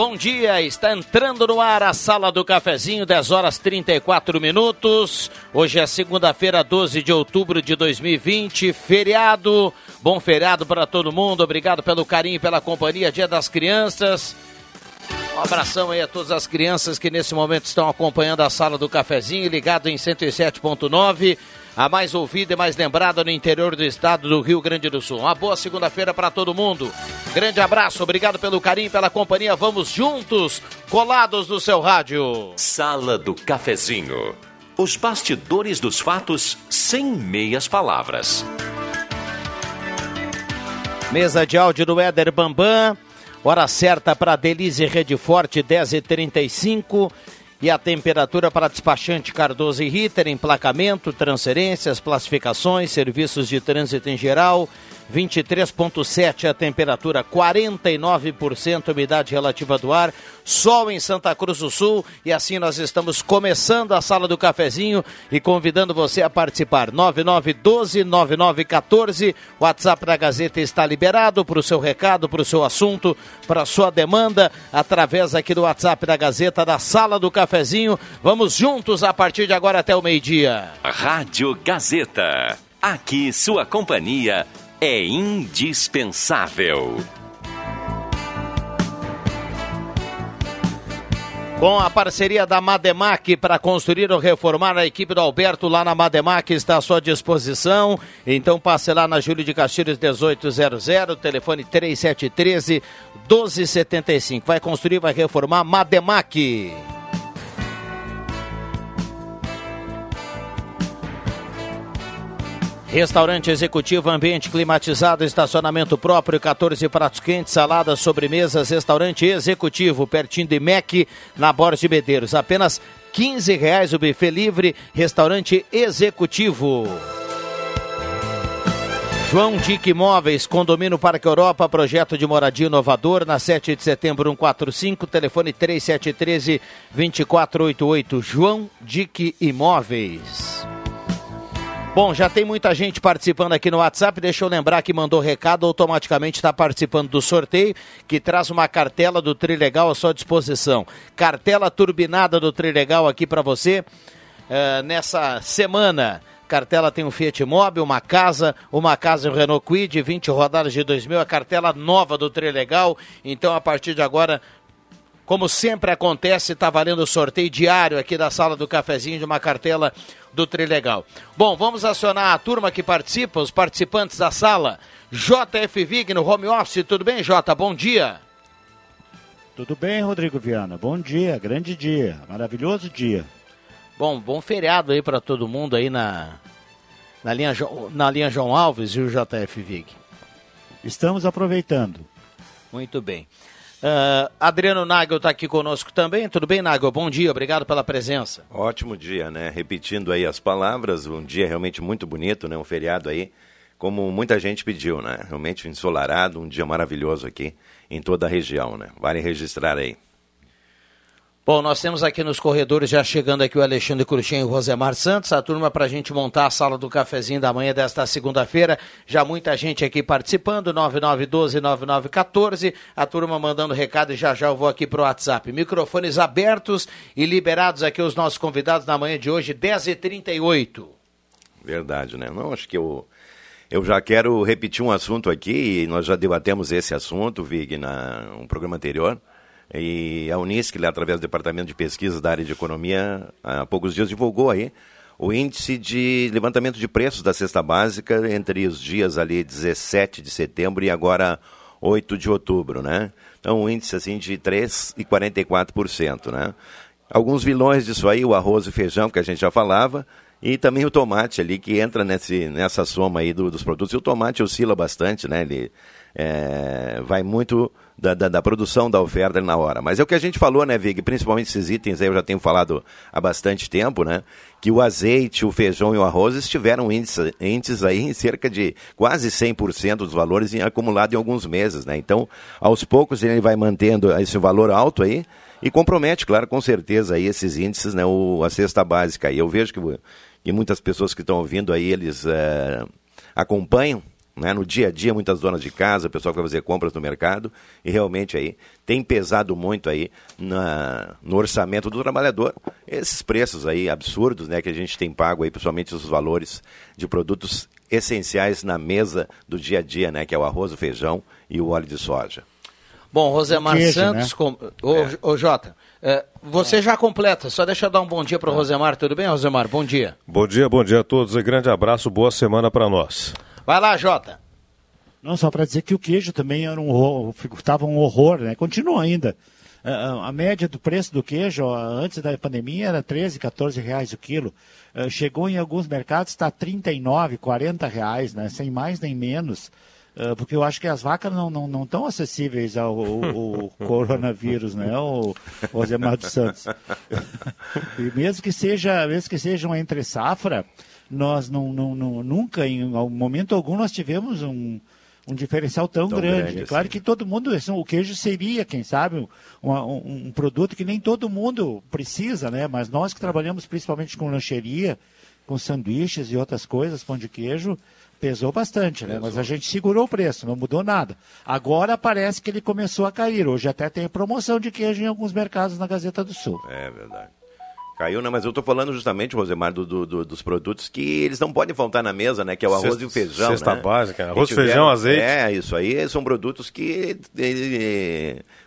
Bom dia. Está entrando no ar a Sala do Cafezinho, 10 horas 34 minutos. Hoje é segunda-feira, 12 de outubro de 2020, feriado. Bom feriado para todo mundo. Obrigado pelo carinho pela companhia. Dia das Crianças. Um abração aí a todas as crianças que nesse momento estão acompanhando a Sala do Cafezinho, ligado em 107.9 a mais ouvida e mais lembrada no interior do estado do Rio Grande do Sul. Uma boa segunda-feira para todo mundo. Grande abraço, obrigado pelo carinho, pela companhia. Vamos juntos, colados no seu rádio. Sala do Cafezinho. Os bastidores dos fatos sem meias palavras. Mesa de áudio do Éder Bambam. Hora certa para Delize Rede Forte, 10h35. E a temperatura para despachante Cardoso e Ritter, emplacamento, transferências, classificações, serviços de trânsito em geral, 23,7 a temperatura, 49% umidade relativa do ar, sol em Santa Cruz do Sul e assim nós estamos começando a sala do cafezinho e convidando você a participar. 9912-9914, WhatsApp da Gazeta está liberado para o seu recado, para o seu assunto, para a sua demanda, através aqui do WhatsApp da Gazeta da sala do cafezinho. Vamos juntos a partir de agora até o meio-dia. Rádio Gazeta. Aqui sua companhia é indispensável. Com a parceria da Mademac para construir ou reformar a equipe do Alberto lá na Mademac está à sua disposição. Então passe lá na Júlio de Castilhos 1800, telefone 3713 1275. Vai construir, vai reformar Mademac. Restaurante executivo, ambiente climatizado, estacionamento próprio, 14 pratos quentes, saladas, sobremesas, restaurante executivo, pertinho de MEC, na Borges de Medeiros. Apenas 15 reais o buffet livre, restaurante executivo. João Dick Imóveis, Condomínio Parque Europa, projeto de moradia inovador, na 7 de setembro 145, telefone 3713 2488. João Dick Imóveis. Bom, já tem muita gente participando aqui no WhatsApp. Deixa eu lembrar que mandou recado, automaticamente está participando do sorteio, que traz uma cartela do Trilegal à sua disposição. Cartela turbinada do Trilegal aqui para você uh, nessa semana. Cartela tem um Fiat Mobi, uma casa, uma casa e um Renault Quid, 20 rodadas de 2000, a cartela nova do Trilegal. Então, a partir de agora, como sempre acontece, está valendo o sorteio diário aqui da sala do cafezinho de uma cartela do Trilegal. Bom, vamos acionar a turma que participa, os participantes da sala. JF Vig no home office, tudo bem, Jota? Bom dia. Tudo bem, Rodrigo Viana? Bom dia, grande dia, maravilhoso dia. Bom, bom feriado aí para todo mundo aí na, na, linha, na linha João Alves e o JF Vig. Estamos aproveitando. Muito bem. Uh, Adriano Nagel está aqui conosco também. Tudo bem, Nagel? Bom dia, obrigado pela presença. Ótimo dia, né? Repetindo aí as palavras, um dia realmente muito bonito, né? Um feriado aí, como muita gente pediu, né? Realmente ensolarado, um dia maravilhoso aqui em toda a região, né? Vale registrar aí. Bom, nós temos aqui nos corredores, já chegando aqui o Alexandre Cruxem e o Rosemar Santos, a turma para a gente montar a sala do cafezinho da manhã desta segunda-feira. Já muita gente aqui participando, 9912-9914, a turma mandando recado e já já eu vou aqui para o WhatsApp. Microfones abertos e liberados aqui os nossos convidados na manhã de hoje, 10h38. Verdade, né? Não, acho que eu, eu já quero repetir um assunto aqui, e nós já debatemos esse assunto, Vig, na um programa anterior e a Unisc, através do Departamento de Pesquisa da área de Economia, há poucos dias divulgou aí o índice de levantamento de preços da cesta básica entre os dias ali 17 de setembro e agora 8 de outubro, né? Então, um índice assim de 3,44%, né? alguns vilões disso aí, o arroz e feijão, que a gente já falava, e também o tomate ali, que entra nesse, nessa soma aí do, dos produtos. E o tomate oscila bastante, né? Ele é, vai muito da, da, da, produção da oferta na hora. Mas é o que a gente falou, né, Vig? Principalmente esses itens aí, eu já tenho falado há bastante tempo, né? Que o azeite, o feijão e o arroz estiveram índices, aí em cerca de quase 100% dos valores em, acumulado em alguns meses, né? Então, aos poucos ele vai mantendo esse valor alto aí e compromete, claro, com certeza aí esses índices, né? O, a cesta básica. E eu vejo que, que muitas pessoas que estão ouvindo aí, eles é, acompanham né? No dia a dia, muitas donas de casa, o pessoal que vai fazer compras no mercado, e realmente aí tem pesado muito aí na, no orçamento do trabalhador esses preços aí absurdos, né, que a gente tem pago aí, principalmente os valores de produtos essenciais na mesa do dia a dia, né, que é o arroz, o feijão e o óleo de soja. Bom, Rosemar queijo, Santos, né? com... ô, é. ô Jota, é, você é. já completa, só deixa eu dar um bom dia para o é. Rosemar, tudo bem, Rosemar? Bom dia. Bom dia, bom dia a todos e grande abraço, boa semana para nós. Vai lá, Jota. Não, só para dizer que o queijo também era um estava um horror, né? Continua ainda. A, a, média do preço do queijo antes da pandemia era 13, 14 reais o quilo. Uh, chegou em alguns mercados, está 39, 40 reais, né? Sem mais nem menos. Uh, porque eu acho que as vacas não estão não, não acessíveis ao, ao, ao coronavírus, né? O Rosemar dos Santos. e mesmo que seja, mesmo que seja uma entre safra, nós não, não, não, nunca, em momento algum, nós tivemos um, um diferencial tão, tão grande. grande. É claro assim. que todo mundo, assim, o queijo seria, quem sabe, um, um, um, produto que nem todo mundo precisa, né? Mas nós que trabalhamos principalmente com lancheria, com sanduíches e outras coisas, pão de queijo, pesou bastante, né? Pesou. Mas a gente segurou o preço, não mudou nada. Agora parece que ele começou a cair. Hoje até tem promoção de queijo em alguns mercados na Gazeta do Sul. É verdade. Caiu, né? Mas eu estou falando justamente, Rosemar, do, do, do, dos produtos que eles não podem faltar na mesa, né? Que é o arroz Cesta, e o feijão. Cesta né? básica, arroz, feijão, azeite. É, isso aí são produtos que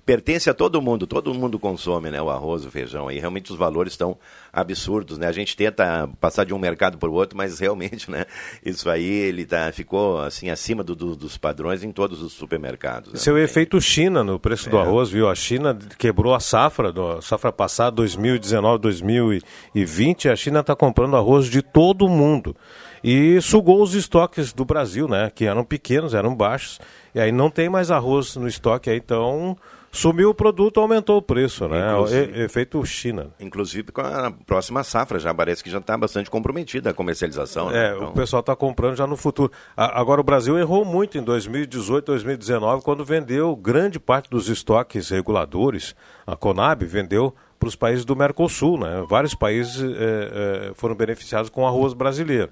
pertence a todo mundo, todo mundo consome, né, o arroz, o feijão, e realmente os valores estão absurdos, né? A gente tenta passar de um mercado para o outro, mas realmente, né, isso aí ele tá, ficou assim acima do, do, dos padrões em todos os supermercados. Né? Seu efeito China no preço é. do arroz, viu? A China quebrou a safra, do, safra passada 2019, 2020, a China está comprando arroz de todo mundo e sugou os estoques do Brasil, né? Que eram pequenos, eram baixos, e aí não tem mais arroz no estoque, aí então Sumiu o produto, aumentou o preço, né? E, efeito China. Inclusive com a próxima safra, já parece que já está bastante comprometida a comercialização. Né? É, então... o pessoal está comprando já no futuro. agora o Brasil errou muito em 2018, 2019, quando vendeu grande parte dos estoques reguladores. A Conab vendeu para os países do Mercosul, né? Vários países é, é, foram beneficiados com arroz brasileiro.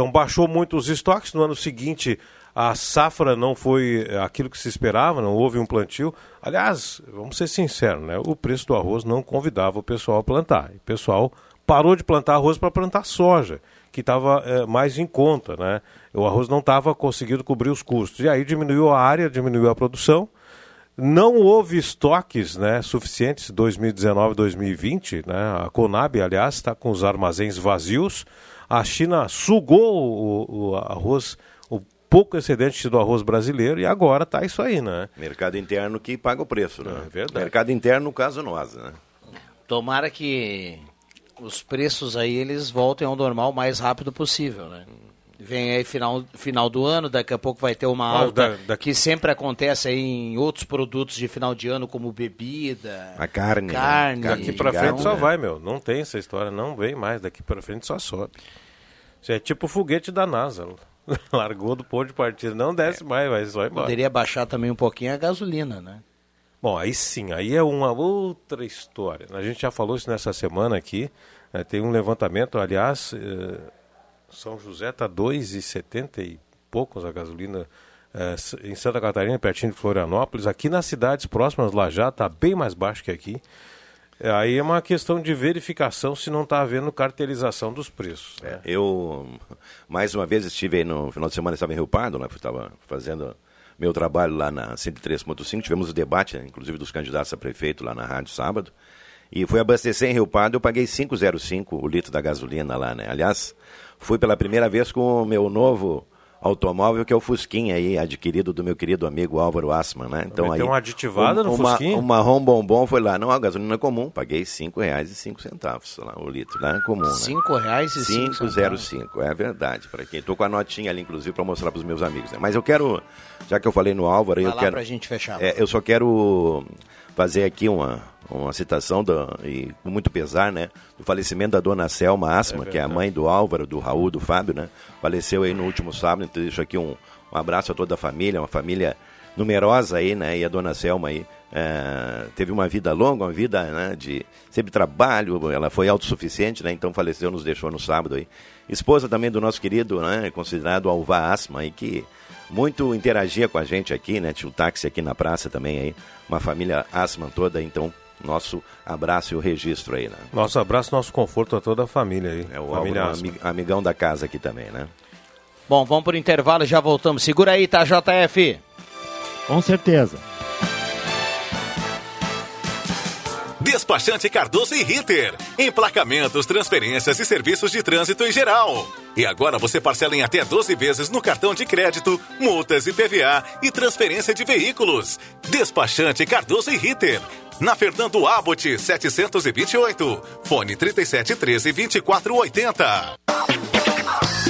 Então baixou muito os estoques. No ano seguinte a safra não foi aquilo que se esperava, não houve um plantio. Aliás, vamos ser sinceros, né? o preço do arroz não convidava o pessoal a plantar. O pessoal parou de plantar arroz para plantar soja, que estava é, mais em conta. Né? O arroz não estava conseguindo cobrir os custos. E aí diminuiu a área, diminuiu a produção. Não houve estoques né, suficientes 2019 2020. Né? A Conab, aliás, está com os armazéns vazios. A China sugou o, o arroz pouco excedente do arroz brasileiro e agora está isso aí, né? Mercado interno que paga o preço, né? É verdade. Mercado interno, no caso, nós, né? Tomara que os preços aí eles voltem ao normal o mais rápido possível, né? Vem aí final, final do ano, daqui a pouco vai ter uma alta da, da... que sempre acontece aí em outros produtos de final de ano, como bebida, a carne. Né? Carne. Né? Daqui para frente só vai, meu. Não tem essa história, não vem mais. Daqui para frente só sobe. Isso é tipo o foguete da NASA. Largou do ponto de partida, não desce é. mais, mas vai embora. Poderia baixar também um pouquinho a gasolina, né? Bom, aí sim, aí é uma outra história. A gente já falou isso nessa semana aqui. Né, tem um levantamento, aliás, eh, São José está 2,70 e poucos a gasolina eh, em Santa Catarina, pertinho de Florianópolis. Aqui nas cidades próximas, lá já está bem mais baixo que aqui. É, aí é uma questão de verificação se não está havendo cartelização dos preços. Né? É, eu, mais uma vez, estive aí no final de semana, estava em Rio Pardo, né, estava fazendo meu trabalho lá na 103.5, tivemos o debate, né, inclusive dos candidatos a prefeito lá na rádio sábado, e fui abastecer em Rio Pardo, eu paguei 5,05 o litro da gasolina lá, né? Aliás, fui pela primeira vez com o meu novo automóvel, que é o Fusquinha aí, adquirido do meu querido amigo Álvaro Assman, né? Então aí... uma aditivada um, no uma, Fusquinha? Um marrom bombom foi lá, não, a gasolina comum, paguei cinco reais e cinco centavos lá, o litro, lá comum, né? Cinco reais e cinco centavos. cinco, é verdade, para quem, tô com a notinha ali, inclusive, para mostrar para os meus amigos, né? Mas eu quero, já que eu falei no Álvaro, Vai eu quero... pra gente fechar. É, eu só quero fazer aqui uma, uma citação, do, e com muito pesar, né, do falecimento da dona Selma Asma, é que é a mãe do Álvaro, do Raul, do Fábio, né, faleceu aí no último sábado, então deixo aqui um, um abraço a toda a família, uma família numerosa aí, né, e a dona Selma aí é, teve uma vida longa, uma vida né, de sempre trabalho, ela foi autossuficiente, né, então faleceu, nos deixou no sábado aí. Esposa também do nosso querido, né, considerado Alvá Asma, aí, que muito interagia com a gente aqui, né, tinha o táxi aqui na praça também aí, uma família Asman toda, então nosso abraço e o registro aí, né? Nosso abraço, nosso conforto a toda a família aí. É o família Álvaro, amigão da casa aqui também, né? Bom, vamos por intervalo e já voltamos. Segura aí, tá, JF? Com certeza. Despachante Cardoso e Ritter. Emplacamentos, transferências e serviços de trânsito em geral. E agora você parcela em até 12 vezes no cartão de crédito, multas e PVA e transferência de veículos. Despachante Cardoso e Ritter. Na Fernando Abbott, 728. Fone 3713 2480.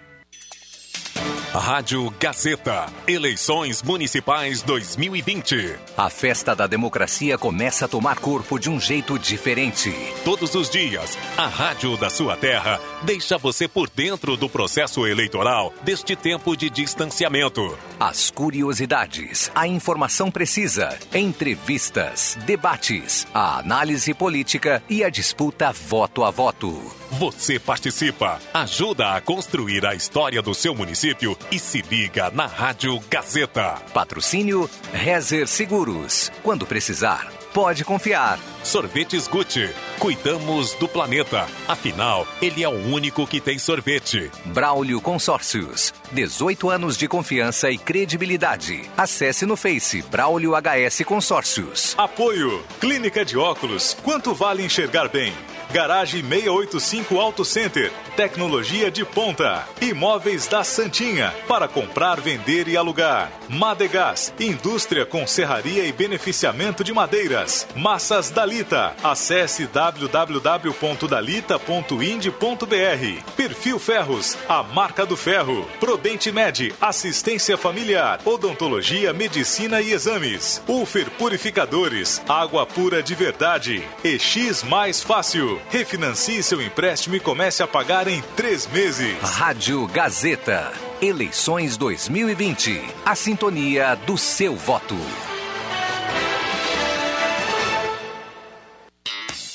Rádio Gazeta. Eleições Municipais 2020. A festa da democracia começa a tomar corpo de um jeito diferente. Todos os dias, a Rádio da sua terra deixa você por dentro do processo eleitoral deste tempo de distanciamento. As curiosidades, a informação precisa, entrevistas, debates, a análise política e a disputa voto a voto. Você participa, ajuda a construir a história do seu município e se liga na Rádio Gazeta. Patrocínio Rezer Seguros. Quando precisar, pode confiar. Sorvetes Gucci. Cuidamos do planeta. Afinal, ele é o único que tem sorvete. Braulio Consórcios. 18 anos de confiança e credibilidade. Acesse no Face Braulio HS Consórcios. Apoio. Clínica de óculos. Quanto vale enxergar bem? Garagem 685 Auto Center. Tecnologia de ponta. Imóveis da Santinha. Para comprar, vender e alugar. Madegás. Indústria com serraria e beneficiamento de madeiras. Massas Dalita. Acesse www.dalita.ind.br. Perfil Ferros. A marca do ferro. Prodente Med. Assistência familiar. Odontologia, medicina e exames. Ufer Purificadores. Água pura de verdade. EX Mais Fácil. Refinancie seu empréstimo e comece a pagar em três meses. Rádio Gazeta. Eleições 2020. A sintonia do seu voto.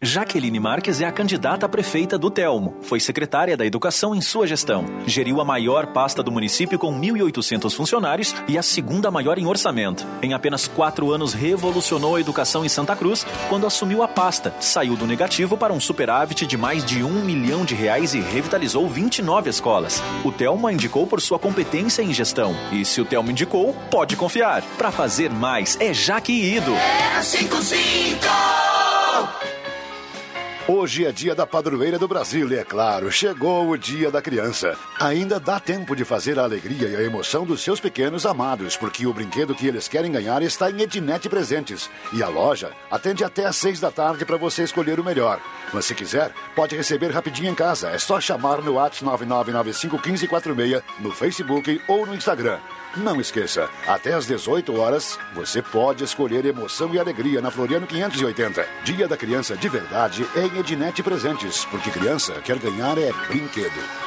Jaqueline Marques é a candidata a prefeita do Telmo. Foi secretária da Educação em sua gestão. Geriu a maior pasta do município com 1.800 funcionários e a segunda maior em orçamento. Em apenas quatro anos, revolucionou a educação em Santa Cruz quando assumiu a pasta. Saiu do negativo para um superávit de mais de um milhão de reais e revitalizou 29 escolas. O Telmo a indicou por sua competência em gestão. E se o Telmo indicou, pode confiar. Para fazer mais, é Jaque Ido. É 55! Hoje é dia da padroeira do Brasil e, é claro, chegou o dia da criança. Ainda dá tempo de fazer a alegria e a emoção dos seus pequenos amados, porque o brinquedo que eles querem ganhar está em Ednet Presentes. E a loja atende até às seis da tarde para você escolher o melhor. Mas se quiser, pode receber rapidinho em casa. É só chamar no WhatsApp 99951546, no Facebook ou no Instagram. Não esqueça, até às 18 horas, você pode escolher emoção e alegria na Floriano 580. Dia da Criança de verdade é em Ednet Presentes, porque criança quer ganhar é brinquedo.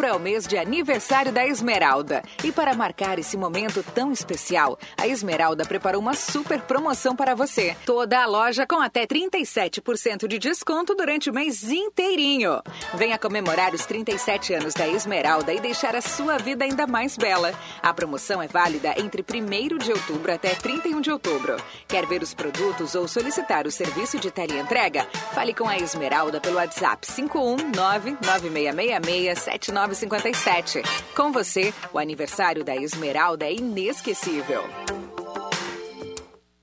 Outubro é o mês de aniversário da Esmeralda. E para marcar esse momento tão especial, a Esmeralda preparou uma super promoção para você. Toda a loja com até 37% de desconto durante o mês inteirinho. Venha comemorar os 37 anos da Esmeralda e deixar a sua vida ainda mais bela. A promoção é válida entre 1 de outubro até 31 de outubro. Quer ver os produtos ou solicitar o serviço de teleentrega? Fale com a Esmeralda pelo WhatsApp 519 9666 7957. Com você, o aniversário da Esmeralda é inesquecível.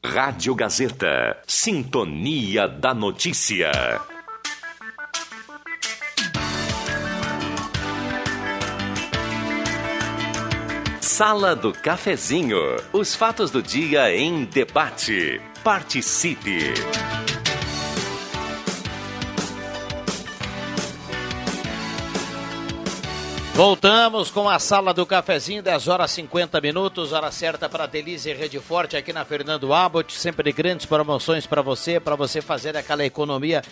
Rádio Gazeta. Sintonia da Notícia. Sala do Cafezinho. Os fatos do dia em debate. Participe. Voltamos com a sala do cafezinho, 10 horas 50 minutos, hora certa para Delize Rede Forte aqui na Fernando Abbott, sempre grandes promoções para você, para você fazer aquela economia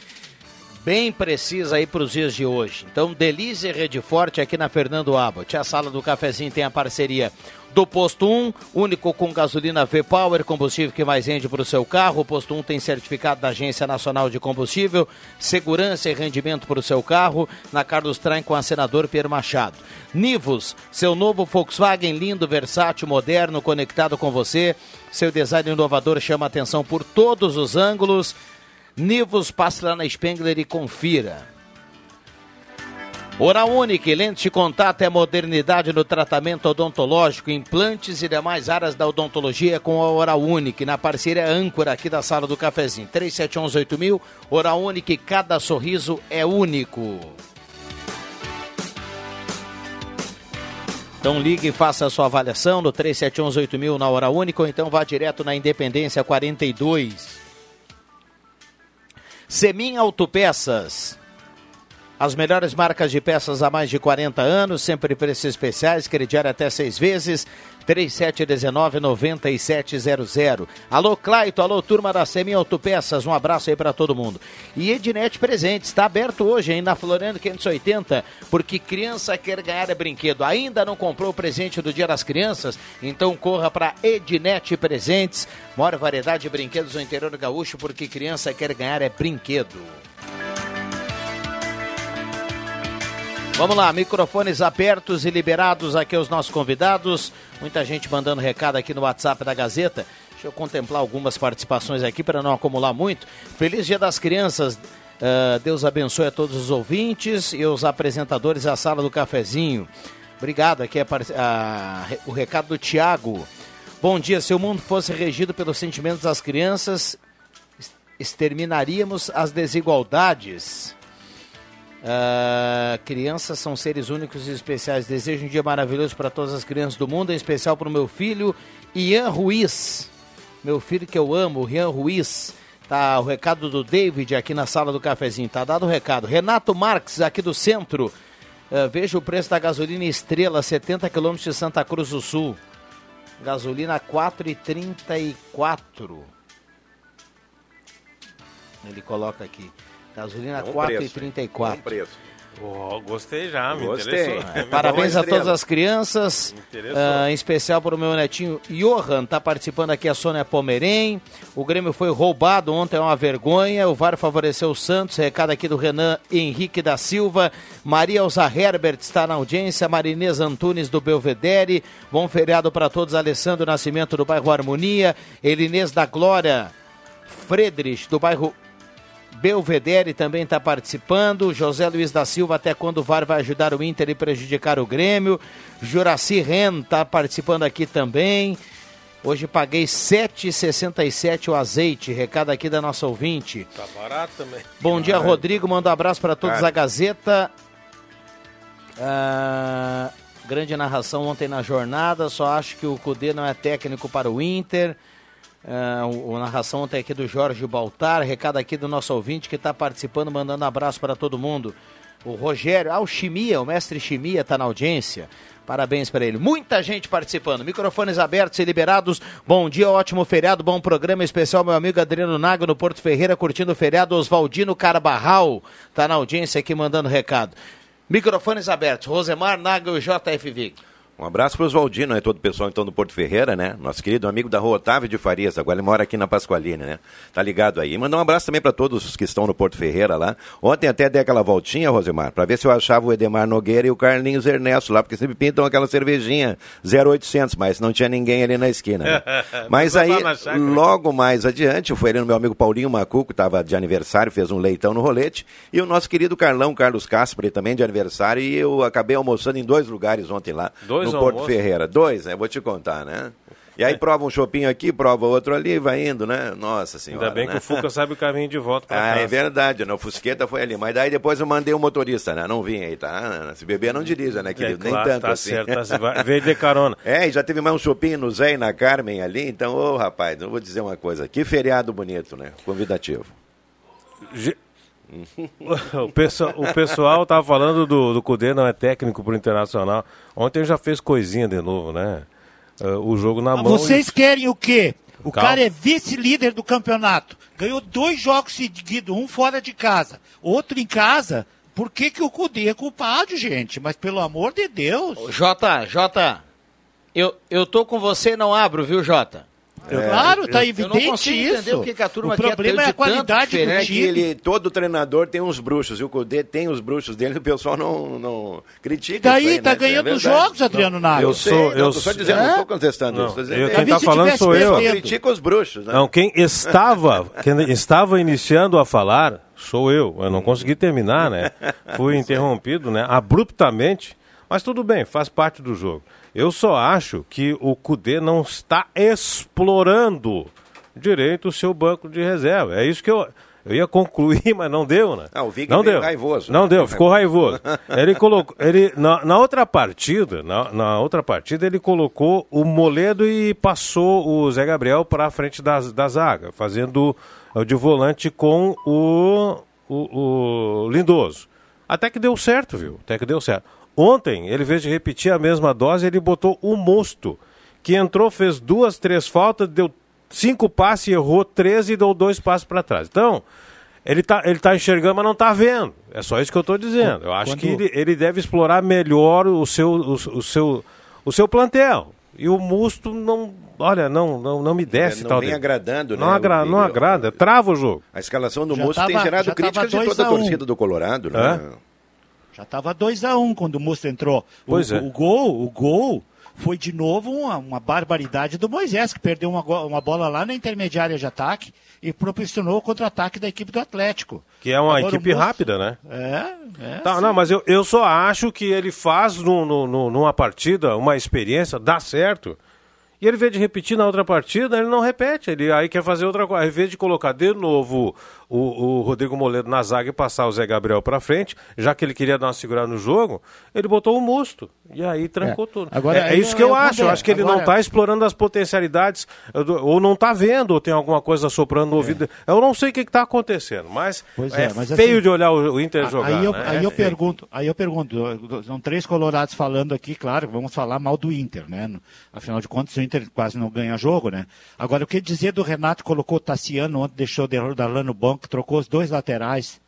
bem precisa aí para os dias de hoje. Então, Delize Rede Forte aqui na Fernando Abbott. A sala do cafezinho tem a parceria do Posto 1, único com gasolina V-Power, combustível que mais rende para o seu carro. O Posto 1 tem certificado da Agência Nacional de Combustível, segurança e rendimento para o seu carro, na Carlos Traem com a senador Pierre Machado. Nivus, seu novo Volkswagen lindo, versátil, moderno, conectado com você. Seu design inovador chama atenção por todos os ângulos. Nivus, passe lá na Spengler e confira. Oral Unique, lente de contato é modernidade no tratamento odontológico, implantes e demais áreas da odontologia com a Oral na parceria âncora aqui da sala do cafezinho. 37118000, Oral Unique, cada sorriso é único. Então ligue e faça a sua avaliação no 37118000 na Hora Única ou então vá direto na Independência 42. Semin Autopeças. As melhores marcas de peças há mais de 40 anos, sempre preços especiais, crediário até seis vezes, 3719-9700. Alô, Claito, alô, turma da Semi Autopeças, um abraço aí para todo mundo. E Ednet Presentes, está aberto hoje, hein, na Floriano 580, porque criança quer ganhar é brinquedo. Ainda não comprou o presente do Dia das Crianças? Então corra para Ednet Presentes, maior variedade de brinquedos no interior gaúcho, porque criança quer ganhar é brinquedo. Vamos lá, microfones abertos e liberados aqui aos nossos convidados. Muita gente mandando recado aqui no WhatsApp da Gazeta. Deixa eu contemplar algumas participações aqui para não acumular muito. Feliz Dia das Crianças. Uh, Deus abençoe a todos os ouvintes e os apresentadores da sala do cafezinho. Obrigado, aqui é a, o recado do Tiago. Bom dia, se o mundo fosse regido pelos sentimentos das crianças, exterminaríamos as desigualdades. Uh, crianças são seres únicos e especiais. Desejo um dia maravilhoso para todas as crianças do mundo, em especial para o meu filho, Ian Ruiz. Meu filho que eu amo, Ian Ruiz. Tá o recado do David aqui na sala do cafezinho. Tá dado o recado. Renato Marques, aqui do centro. Uh, veja o preço da gasolina estrela, 70 quilômetros de Santa Cruz do Sul. Gasolina 4,34. Ele coloca aqui. Gasolina Bom 4,34. preço. Oh, gostei já, me Gostei. interessou. É, Parabéns a todas as crianças, ah, em especial para o meu netinho Johan, está participando aqui a Sônia Pomerém. O Grêmio foi roubado ontem, é uma vergonha. O VAR favoreceu o Santos. Recado aqui do Renan Henrique da Silva. Maria Elza Herbert está na audiência. Marinês Antunes do Belvedere. Bom feriado para todos. Alessandro Nascimento do bairro Harmonia. Elinês da Glória. Friedrich do bairro Belvedere também está participando. José Luiz da Silva, até quando o VAR vai ajudar o Inter e prejudicar o Grêmio. Juraci Ren está participando aqui também. Hoje paguei R$ 7,67 o azeite. Recado aqui da nossa ouvinte. Tá barato também. Bom dia, Caralho. Rodrigo. Manda um abraço para todos da Gazeta. Ah, grande narração ontem na jornada. Só acho que o Cudê não é técnico para o Inter. Ah, o, a narração ontem aqui do Jorge Baltar. Recado aqui do nosso ouvinte que está participando, mandando abraço para todo mundo. O Rogério, ah, o mestre Chimia está na audiência. Parabéns para ele. Muita gente participando. Microfones abertos e liberados. Bom dia, ótimo feriado, bom programa especial. Meu amigo Adriano Nago no Porto Ferreira, curtindo o feriado. Oswaldino Carbarral está na audiência aqui mandando recado. Microfones abertos. Rosemar Nago JF Vic. Um abraço para o Oswaldino, né, todo o pessoal então do Porto Ferreira, né? Nosso querido amigo da rua Otávio de Farias, agora ele mora aqui na Pasqualina, né? Tá ligado aí. Mandar um abraço também para todos os que estão no Porto Ferreira lá. Ontem até dei aquela voltinha, Rosemar, para ver se eu achava o Edemar Nogueira e o Carlinhos Ernesto lá, porque sempre pintam aquela cervejinha 0800, mas não tinha ninguém ali na esquina. Né? Mas aí, logo mais adiante, fui ali no meu amigo Paulinho Macuco, estava de aniversário, fez um leitão no rolete, e o nosso querido Carlão, Carlos Caspre, também de aniversário, e eu acabei almoçando em dois lugares ontem lá, Dois no Porto? Ferreira. Dois, né? Vou te contar, né? E aí prova um chopinho aqui, prova outro ali, vai indo, né? Nossa senhora. Ainda bem né? que o Fuca sabe o caminho de volta pra Ah, casa. é verdade, né? O Fusqueta foi ali. Mas daí depois eu mandei o motorista, né? Não vim aí, tá? Se beber, não dirija, né, querido? É, claro, Nem tanto tá assim. certo, tá certo. Veio de carona. É, e já teve mais um chopinho no Zé e na Carmen ali. Então, ô rapaz, eu vou dizer uma coisa. Que feriado bonito, né? Convidativo. o, pessoal, o pessoal tava falando do, do Cudê, não é técnico pro Internacional. Ontem já fez coisinha de novo, né? Ah, o jogo na Mas mão. Vocês querem o quê? O Calma. cara é vice-líder do campeonato. Ganhou dois jogos seguidos, um fora de casa, outro em casa. Por que, que o Cudê é culpado, gente? Mas pelo amor de Deus. Jota, Jota, eu, eu tô com você não abro, viu, Jota? Claro, tá eu evidente não consigo isso. entender o que, que a turma O quer problema é a qualidade do É que ele, todo treinador tem uns bruxos, e o Cudê tem os bruxos dele, o pessoal não, não critica. E daí, isso aí, tá né? ganhando É jogos, Adriano Nago. Eu Eu sei, sou- não, eu tô só sou- dizendo, não É? estou contestando Não, isso. tô eu- quem tá falando sou eu. critica os bruxos, né? Não, quem estava, quem estava iniciando a falar sou eu. Eu não consegui terminar, né? Fui interrompido, né? Abruptamente. Mas tudo bem, faz parte do jogo. Eu só acho que o Cudê não está explorando direito o seu banco de reserva. É isso que eu. Eu ia concluir, mas não deu, né? Ah, o Vig não deu. raivoso. Não deu, ficou raivoso. Ele colocou, ele na, na outra partida, na, na outra partida ele colocou o Moledo e passou o Zé Gabriel para a frente da, da zaga, fazendo de volante com o, o, o Lindoso. Até que deu certo, viu? Até que deu certo. Ontem, ele, em vez de repetir a mesma dose, ele botou o Mosto, que entrou, fez duas, três faltas, deu cinco passes, errou três e deu dois passos para trás. Então, ele tá, ele tá enxergando, mas não tá vendo. É só isso que eu estou dizendo. Eu acho Quando- que ele, ele deve explorar melhor o seu, o, o seu, o seu plantel. E o Musto não, olha, não, não, não me desce É, não tal. vem dele. agradando, não né, Agra, o não agrada, trava o jogo. A escalação do Já tem tava- gerado já tava críticas de toda a a um. torcida do Colorado, né? Hã? Já estava 2 a 1 um quando o Musto entrou. O- Pois é. o, gol, o gol foi de novo uma, uma barbaridade do Moisés, que perdeu uma, uma bola lá na intermediária de ataque e proporcionou o contra-ataque da equipe do Atlético. Que é uma Agora o equipe Musto- rápida, né? É, é. Tá, sim. não, mas eu, eu só acho que ele faz no, no- no- numa partida uma experiência, dá certo. E ele, em vez de repetir na outra partida, ele não repete. Ele aí quer fazer outra coisa. Ao invés de colocar de novo o, o Rodrigo Moledo na zaga e passar o Zé Gabriel pra frente, já que ele queria dar uma segurada no jogo, ele botou o Musto. E aí trancou É. tudo. Agora, é, é isso que eu eu acho. Eu acho que ele não Agora- está explorando as potencialidades, ou não está vendo, ou tem alguma coisa soprando no ouvido. Eu não sei o que está acontecendo, mas É. Pois é, é, mas feio assim, de olhar o, Inter jogar. Aí eu, né? aí É eu pergunto, aí eu pergunto, são três colorados falando aqui, claro, vamos falar mal do Inter, né? Afinal de contas, o Inter quase não ganha jogo, né? Agora, o que dizer do Renato colocou o Tassiano ontem, deixou o Darlan no banco, trocou os dois laterais.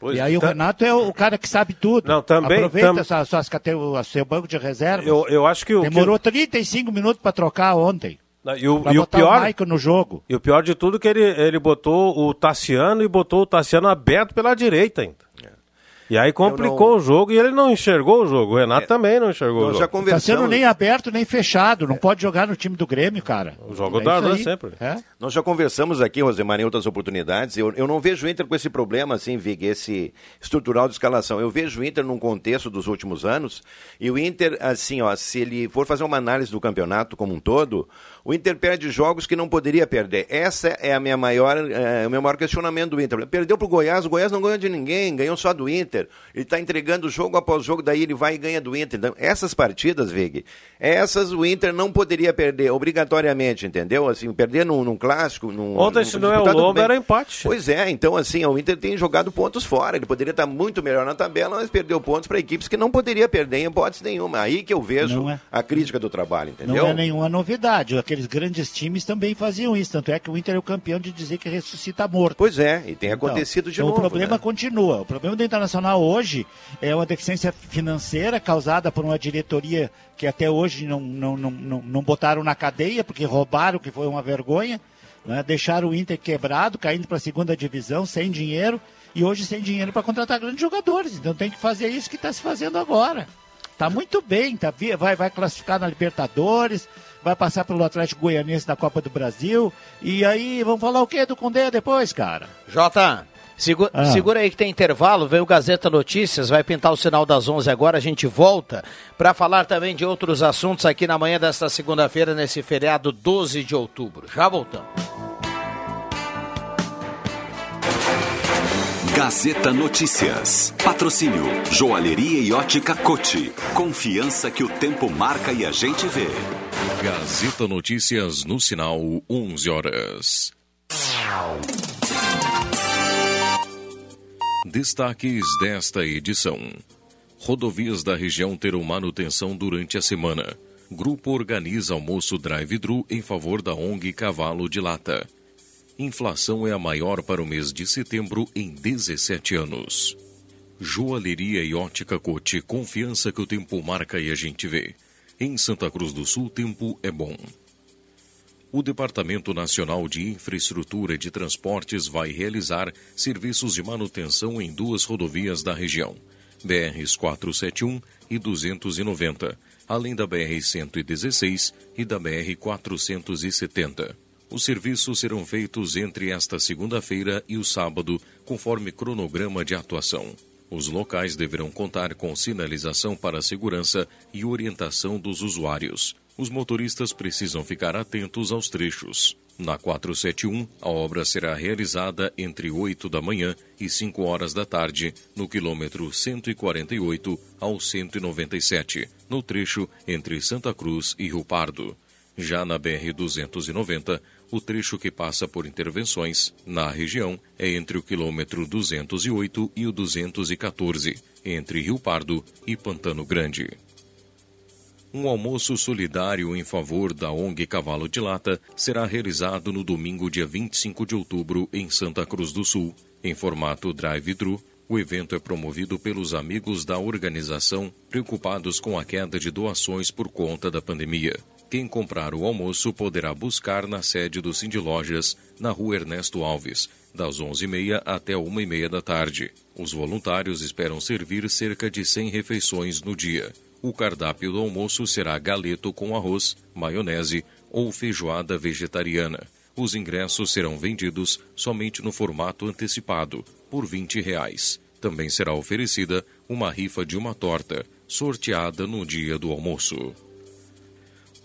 Pois e aí o tá- Renato é o, o cara que sabe tudo. Não, também- Aproveita tam- suas, suas cate- o seu banco de reservas. Eu, eu acho que o. Demorou 35 minutos para trocar ontem. Não, E o, Pra e o botar pior, o no jogo. e o pior de tudo é que ele, ele botou o Tassiano e botou o Tassiano aberto pela direita ainda. E aí complicou não- o jogo e ele não enxergou o jogo. O Renato também não enxergou o Nós jogo. já Tá sendo conversamos. nem aberto nem fechado. Não pode jogar no time do Grêmio, cara. Joga o É Darlan aí. sempre. É. Nós já conversamos aqui, Rosemar, em outras oportunidades. Eu, eu não vejo o Inter com esse problema, assim, Vig, esse estrutural de escalação. Eu vejo o Inter num contexto dos últimos anos. E o Inter, assim, ó, se ele for fazer uma análise do campeonato como um todo, o Inter perde jogos que não poderia perder. Essa é a minha maior, é, o meu maior questionamento do Inter. Perdeu pro Goiás, o Goiás não ganhou de ninguém, ganhou só do Inter. Ele está entregando jogo após jogo, daí ele vai e ganha do Inter. Então, essas partidas, Vig, essas o Inter não poderia perder obrigatoriamente, entendeu? Assim, perder num, num clássico, num. Ontem, num se não é o Lobo, era empate. Pois é, então assim, o Inter tem jogado pontos fora. Ele poderia estar muito melhor na tabela, mas perdeu pontos para equipes que não poderia perder em hipótese nenhuma. Aí que eu vejo é. a crítica do trabalho, entendeu? Não é nenhuma novidade. Aqueles grandes times também faziam isso. Tanto é que o Inter é o campeão de dizer que ressuscita morto. Pois é, e tem Então, acontecido de então novo. O problema né? continua. O problema do Internacional hoje é uma deficiência financeira causada por uma diretoria que até hoje não, não, não, não, não botaram na cadeia, porque roubaram, que foi uma vergonha. né? Deixaram o Inter quebrado, caindo para a segunda divisão, sem dinheiro, e hoje sem dinheiro para contratar grandes jogadores. Então tem que fazer isso que está se fazendo agora. Tá muito bem, tá, vai, vai classificar na Libertadores, vai passar pelo Atlético Goianiense da Copa do Brasil. E aí, vamos falar o quê do Condé depois, cara? Jota, segu- Ah. segura aí que tem intervalo, vem o Gazeta Notícias, vai pintar o sinal das 11 agora, a gente volta para falar também de outros assuntos aqui na manhã desta segunda-feira, nesse feriado 12 de outubro. Já voltamos. Gazeta Notícias. Patrocínio Joalheria e Ótica Cote. Confiança que o tempo marca e a gente vê. Gazeta Notícias no sinal 11 horas. Destaques desta edição. Rodovias da região terão manutenção durante a semana. Grupo organiza almoço drive-thru em favor da ONG Cavalo de Lata. Inflação é a maior para o mês de setembro em 17 anos. Joalheria e ótica Cote, confiança que o tempo marca e a gente vê. Em Santa Cruz do Sul, tempo é bom. O Departamento Nacional de Infraestrutura de Transportes vai realizar serviços de manutenção em duas rodovias da região, BRs 471 e 290, além da BR 116 e da BR 470. Os serviços serão feitos entre esta segunda-feira e o sábado, conforme cronograma de atuação. Os locais deverão contar com sinalização para segurança e orientação dos usuários. Os motoristas precisam ficar atentos aos trechos. Na 471, a obra será realizada entre 8 da manhã e 5 horas da tarde, no quilômetro 148 ao 197, no trecho entre Santa Cruz e Rio Pardo. Já na BR-290, o trecho que passa por intervenções na região é entre o quilômetro 208 e o 214, entre Rio Pardo e Pantano Grande. Um almoço solidário em favor da ONG Cavalo de Lata será realizado no domingo, dia 25 de outubro, em Santa Cruz do Sul. Em formato drive-thru, o evento é promovido pelos amigos da organização preocupados com a queda de doações por conta da pandemia. Quem comprar o almoço poderá buscar na sede do Cindy Lojas, na rua Ernesto Alves, das 11h30 até 1h30 da tarde. Os voluntários esperam servir cerca de 100 refeições no dia. O cardápio do almoço será galeto com arroz, maionese ou feijoada vegetariana. Os ingressos serão vendidos somente no formato antecipado, por 20 reais. Também será oferecida uma rifa de uma torta, sorteada no dia do almoço.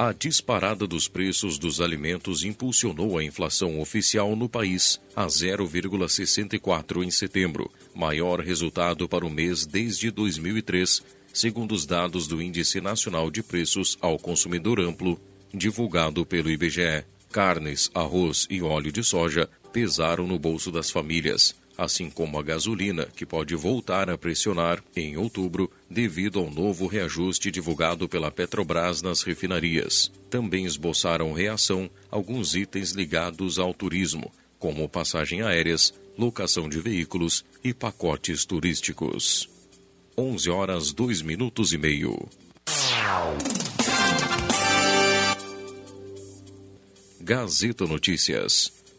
A disparada dos preços dos alimentos impulsionou a inflação oficial no país a 0,64 em setembro, maior resultado para o mês desde 2003, segundo os dados do Índice Nacional de Preços ao Consumidor Amplo, divulgado pelo IBGE. Carnes, arroz e óleo de soja pesaram no bolso das famílias, assim como a gasolina, que pode voltar a pressionar em outubro devido ao novo reajuste divulgado pela Petrobras nas refinarias. Também esboçaram reação alguns itens ligados ao turismo, como passagem aéreas, locação de veículos e pacotes turísticos. 11 horas 2 minutos e meio. Gazeta Notícias.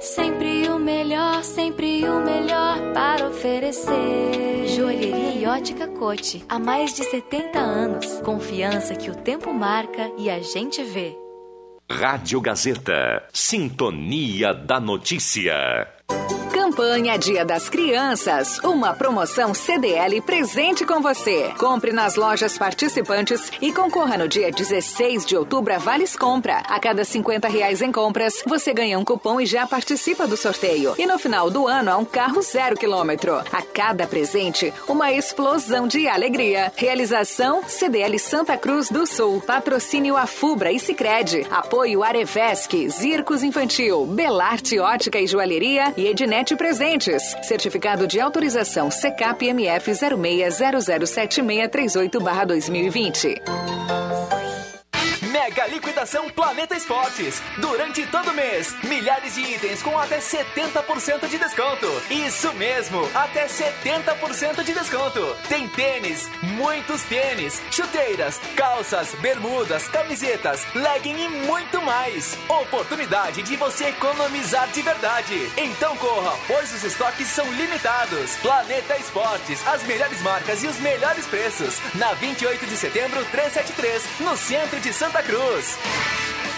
Sempre o melhor, sempre o melhor para oferecer. Joalheria ótica cote. Há mais de 70 anos. Confiança que o tempo marca e a gente vê. Rádio Gazeta. Sintonia da Notícia. Campanha Dia das Crianças. Uma promoção CDL presente com você. Compre nas lojas participantes e concorra no dia 16 de outubro a Vales Compra. A cada 50 reais em compras, você ganha um cupom e já participa do sorteio. E no final do ano, há um carro zero quilômetro. A cada presente, uma explosão de alegria. Realização CDL Santa Cruz do Sul. Patrocínio Afubra e Sicredi. Apoio Arevesc, Zircos Infantil, Belarte Ótica e Joalheria e Ednet Presentes. Certificado de autorização CCAP MF 06007638-2020. Mega liquidação Planeta Esportes. Durante todo mês, milhares de itens com até 70% de desconto. Isso mesmo, até 70% de desconto. Tem tênis, muitos tênis, chuteiras, calças, bermudas, camisetas, legging e muito mais. Oportunidade de você economizar de verdade. Então corra, pois os estoques são limitados. Planeta Esportes, as melhores marcas e os melhores preços. Na 28 de setembro, 373, no centro de Santa Cruz. News.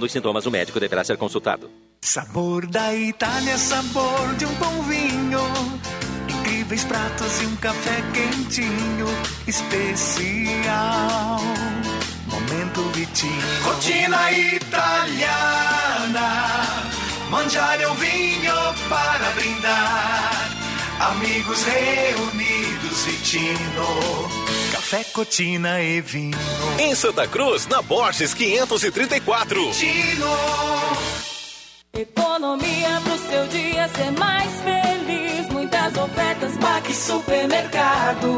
os sintomas, o médico deverá ser consultado. Sabor da Itália, sabor de um bom vinho. Incríveis pratos e um café quentinho, especial. Momento Vitinho. Rotina italiana. Mangiare um vinho para brindar. Amigos reunidos, Vitino. Café, cotina e vinho. Em Santa Cruz, na Borges 534. Vitino. Economia pro seu dia ser mais feliz. Muitas ofertas, Baque Supermercado.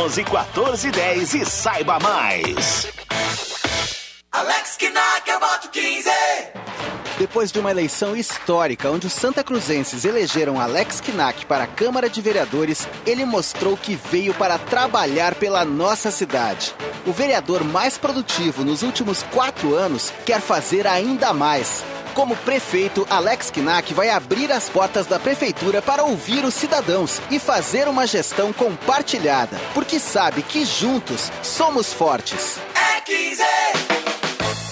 3711 1410 e saiba mais. Alex Kinak, eu voto 15. Depois de uma eleição histórica onde os Santa Cruzenses elegeram Alex Kinak para a Câmara de Vereadores, ele mostrou que veio para trabalhar pela nossa cidade. O vereador mais produtivo nos últimos quatro anos quer fazer ainda mais. Como prefeito, Alex Kinak vai abrir as portas da prefeitura para ouvir os cidadãos e fazer uma gestão compartilhada, porque sabe que juntos somos fortes. É 15.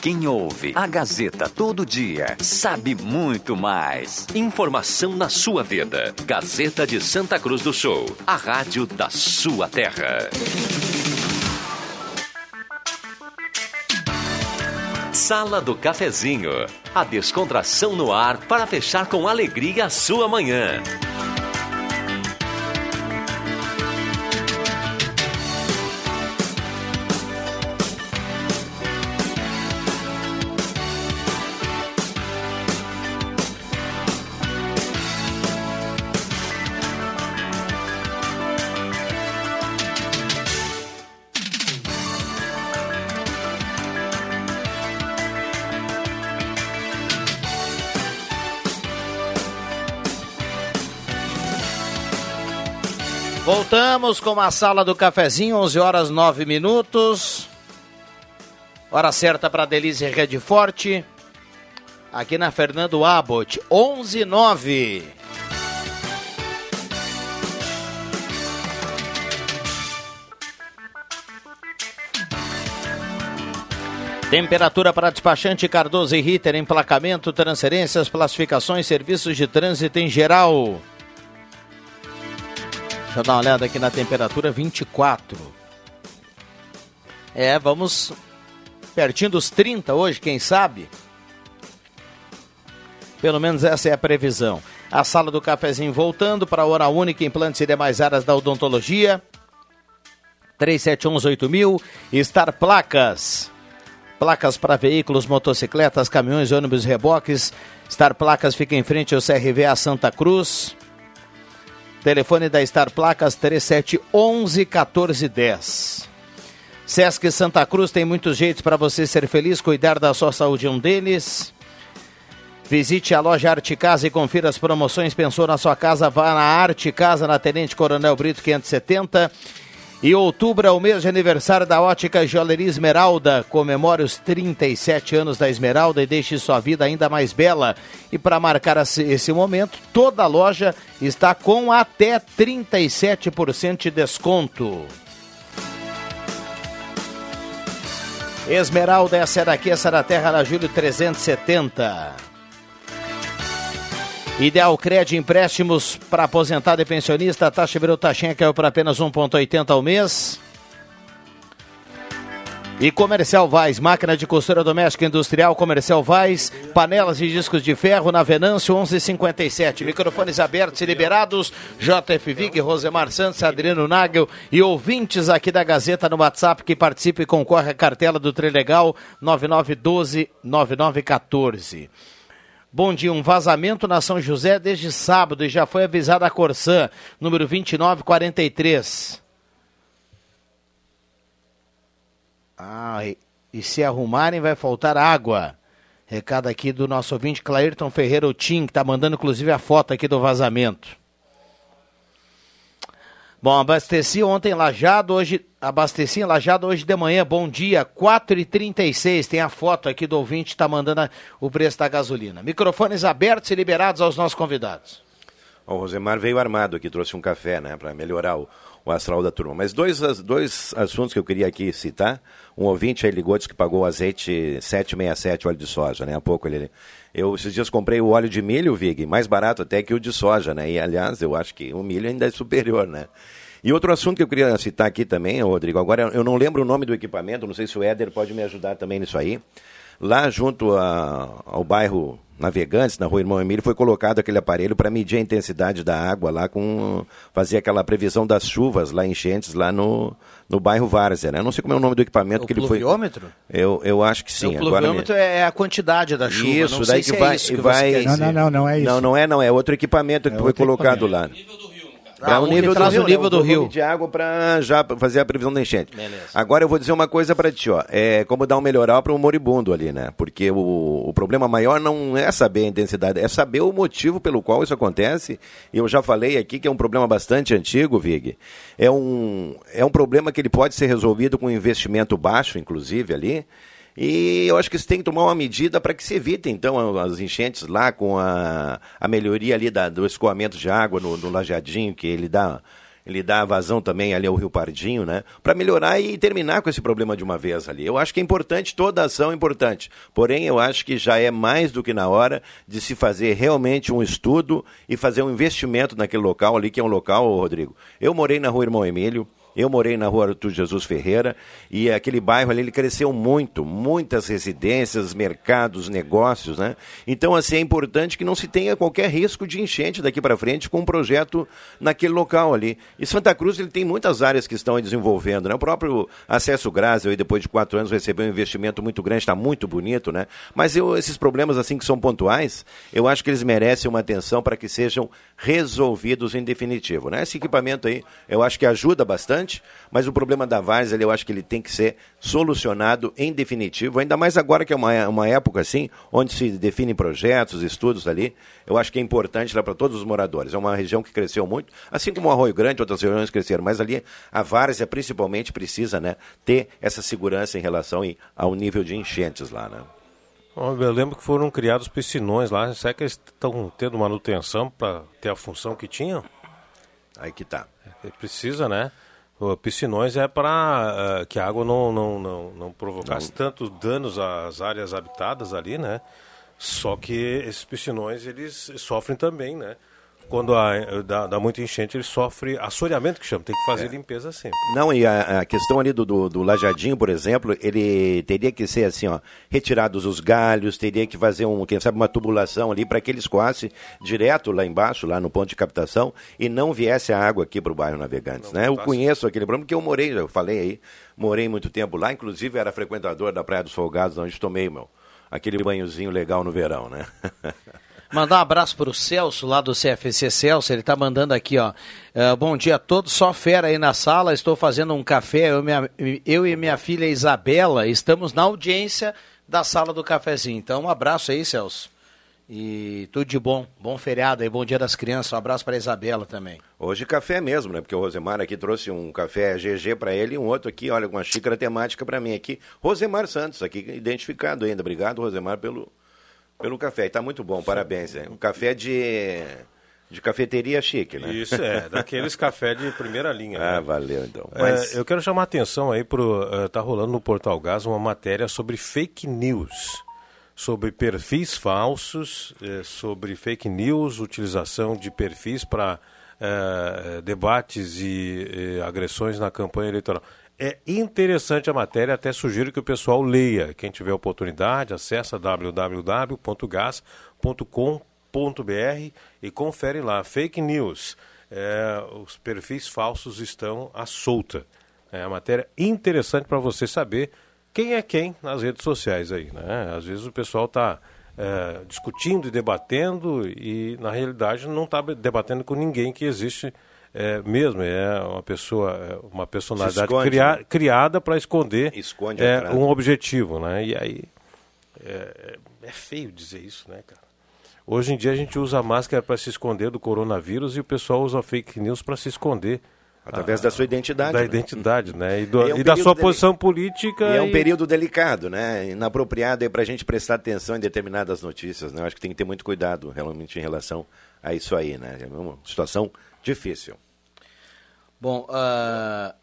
Quem ouve a Gazeta todo dia sabe muito mais. Informação na sua vida. Gazeta de Santa Cruz do Sul, a rádio da sua terra. Sala do Cafezinho. A descontração no ar para fechar com alegria a sua manhã. Voltamos com a sala do cafezinho, 11 horas 9 minutos. Hora certa para Delícia Rede Forte. Aqui na Fernando Abbott, 11 9. Temperatura para despachante Cardoso e Ritter, emplacamento, transferências, classificações, serviços de trânsito em geral. Deixa eu dar uma olhada aqui na temperatura 24. É, vamos pertinho dos 30 hoje, quem sabe? Pelo menos essa é a previsão. A sala do cafezinho voltando para a hora única, implantes e demais áreas da odontologia. 37118000, Star Placas. Placas para veículos, motocicletas, caminhões, ônibus, reboques. Star Placas fica em frente ao CRVA Santa Cruz. Telefone da Star Placas 3711 1410. Sesc Santa Cruz tem muitos jeitos para você ser feliz, cuidar da sua saúde um deles. Visite a loja Arte Casa e confira as promoções. Pensou na sua casa? Vá na Arte Casa, na Tenente Coronel Brito 570. E outubro é o mês de aniversário da Ótica Joalheria Esmeralda. Comemore os 37 anos da Esmeralda e deixe sua vida ainda mais bela. E para marcar esse momento, toda a loja está com até 37% de desconto. Esmeralda, essa é daqui, essa é da Terra, na Júlio 370. Ideal Cred empréstimos para aposentado e pensionista. A taxa virou taxinha caiu para apenas 1,80 ao mês. E Comercial Vaz, máquina de costura doméstica industrial Comercial Vaz, panelas e discos de ferro na Venâncio 1157. Microfones abertos e liberados. JF Vig, Rosemar Santos, Adriano Nagel e ouvintes aqui da Gazeta no WhatsApp que participam e concorrem à cartela do Trilegal 9912 9914. Bom dia, um vazamento na São José desde sábado e já foi avisada a Corsã, número 2943. Ah, e, e se arrumarem vai faltar água. Recado aqui do nosso ouvinte Clairton Ferreira Otim, que está mandando inclusive a foto aqui do vazamento. Bom, abasteci ontem Lajado, hoje abasteci Lajado hoje de manhã. Bom dia, 4h36. Tem a foto aqui do ouvinte, está mandando a, o preço da gasolina. Microfones abertos e liberados aos nossos convidados. O Rosemar veio armado aqui, trouxe um café, né, para melhorar o, o, astral da turma. Mas dois, dois assuntos que eu queria aqui citar. Um ouvinte aí ligou, disse que pagou o azeite 767 óleo de soja, né? Há pouco ele. Eu esses dias comprei o óleo de milho, Vig, mais barato até que o de soja, né? E aliás, eu acho que o milho ainda é superior, né? E outro assunto que eu queria citar aqui também, Rodrigo, agora eu não lembro o nome do equipamento, não sei se o Éder pode me ajudar também nisso aí. Lá junto a- ao bairro Navegantes, na rua Irmão Emílio, foi colocado aquele aparelho para medir a intensidade da água lá, com fazer aquela previsão das chuvas lá, enchentes lá no, no bairro Várzea, né? Eu não sei como é o nome do equipamento O que ele foi. pluviômetro? Eu, eu acho que sim. o agora pluviômetro é a quantidade da chuva. Isso, não daí sei que se vai. é isso que vai... você quer Não, dizer. não, não, não é isso. Não, não é, não. É outro equipamento que foi colocado lá. Ah, que nível traz o né? nível do volume rio. de água para já fazer a previsão da enchente. Beleza. Agora eu vou dizer uma coisa para ti, ó. É como dar um melhoral para um moribundo ali, né? Porque o, o problema maior não é saber a intensidade, é saber o motivo pelo qual isso acontece. E eu já falei aqui que é um problema bastante antigo, Vig. É um, é um problema que ele pode ser resolvido com um investimento baixo, inclusive, ali. E eu acho que você tem que tomar uma medida para que se evite, então, as enchentes lá com a, a melhoria ali da, do escoamento de água no, no lajeadinho, que ele dá, ele dá vazão também ali ao Rio Pardinho, né? Para melhorar e terminar com esse problema de uma vez ali. Eu acho que é importante, toda ação é importante. Porém, eu acho que já é mais do que na hora de se fazer realmente um estudo e fazer um investimento naquele local ali, que é um local, Rodrigo. Eu morei na rua Irmão Emílio, eu morei na rua Arthur Jesus Ferreira e aquele bairro ali ele cresceu muito, muitas residências, mercados, negócios, né? Então assim é importante que não se tenha qualquer risco de enchente daqui para frente com um projeto naquele local ali. E Santa Cruz ele tem muitas áreas que estão desenvolvendo, né? O próprio Acesso aí depois de quatro anos recebeu um investimento muito grande, está muito bonito, né? Mas eu, esses problemas assim que são pontuais, eu acho que eles merecem uma atenção para que sejam resolvidos em definitivo, né? Esse equipamento aí, eu acho que ajuda bastante, mas o problema da Várzea, eu acho que ele tem que ser solucionado em definitivo, ainda mais agora que é uma, uma época assim, onde se definem projetos, estudos ali, eu acho que é importante lá para todos os moradores. É uma região que cresceu muito, assim como o Arroio Grande, outras regiões cresceram, mas ali a Várzea principalmente precisa, né, ter essa segurança em relação ao nível de enchentes lá, né? Eu lembro que foram criados piscinões lá. Será que eles estão tendo manutenção para ter a função que tinham? Aí que tá. Precisa, né? O piscinões é para que a água não, não, não, não provocasse tantos danos às áreas habitadas ali, né? Só que esses piscinões, eles sofrem também, né? Quando há, dá, dá muita enchente, ele sofre assoreamento, que chama. Tem que fazer É. limpeza sempre. Não, e a, a questão ali do, do, do lajadinho, por exemplo, ele teria que ser assim, ó, retirados os galhos, teria que fazer um, quem sabe, uma tubulação ali para que ele escoasse direto lá embaixo, lá no ponto de captação, e não viesse a água aqui para o bairro Navegantes, né? Eu conheço aquele problema, porque eu morei, eu falei aí, morei muito tempo lá, inclusive era frequentador da Praia dos Folgados, onde tomei, meu, aquele banhozinho legal no verão, né? Mandar um abraço para o Celso, lá do CFC Celso. Ele está mandando aqui, ó. eh, bom dia a todos, só fera aí na sala. Estou fazendo um café. Eu, minha- eu e minha filha Isabela estamos na audiência da sala do cafezinho. Então, um abraço aí, Celso. E tudo de bom. Bom feriado aí, bom dia das crianças. Um abraço para Isabela também. Hoje café mesmo, né? Porque o Rosemar aqui trouxe um café GG para ele e um outro aqui, olha, com uma xícara temática para mim aqui. Rosemar Santos, aqui identificado ainda. Obrigado, Rosemar, pelo, pelo café. E tá muito bom, parabéns. Hein? Um café de, de cafeteria chique, né? Isso é, daqueles café de primeira linha. Ah, né? valeu então. É, Mas eu quero chamar a atenção aí para tá rolando no Portal Gás uma matéria sobre fake news, sobre perfis falsos, eh, sobre fake news, utilização de perfis para eh, debates e eh, agressões na campanha eleitoral. É interessante a matéria, até sugiro que o pessoal leia. Quem tiver oportunidade, acessa www.gas.com.br e confere lá. Fake news. É, os perfis falsos estão à solta. É uma matéria interessante para você saber quem é quem nas redes sociais aí. Né? Às vezes o pessoal está discutindo e debatendo e na realidade não está debatendo com ninguém que existe é, mesmo. É uma pessoa, é uma personalidade esconde, cria- né? criada para esconder Esconde a é, um objetivo. Né? E aí é, é feio dizer isso, né, cara? Hoje em dia a gente usa máscara para se esconder do coronavírus e o pessoal usa fake news para se esconder. Através da sua identidade, Da né? identidade, né? E, do- E é um e da sua dele- posição política. E é um e- período delicado, né? Inapropriado para a gente prestar atenção em determinadas notícias, né? Eu acho que tem que ter muito cuidado realmente em relação a isso aí, né? É uma situação difícil. Bom, ah,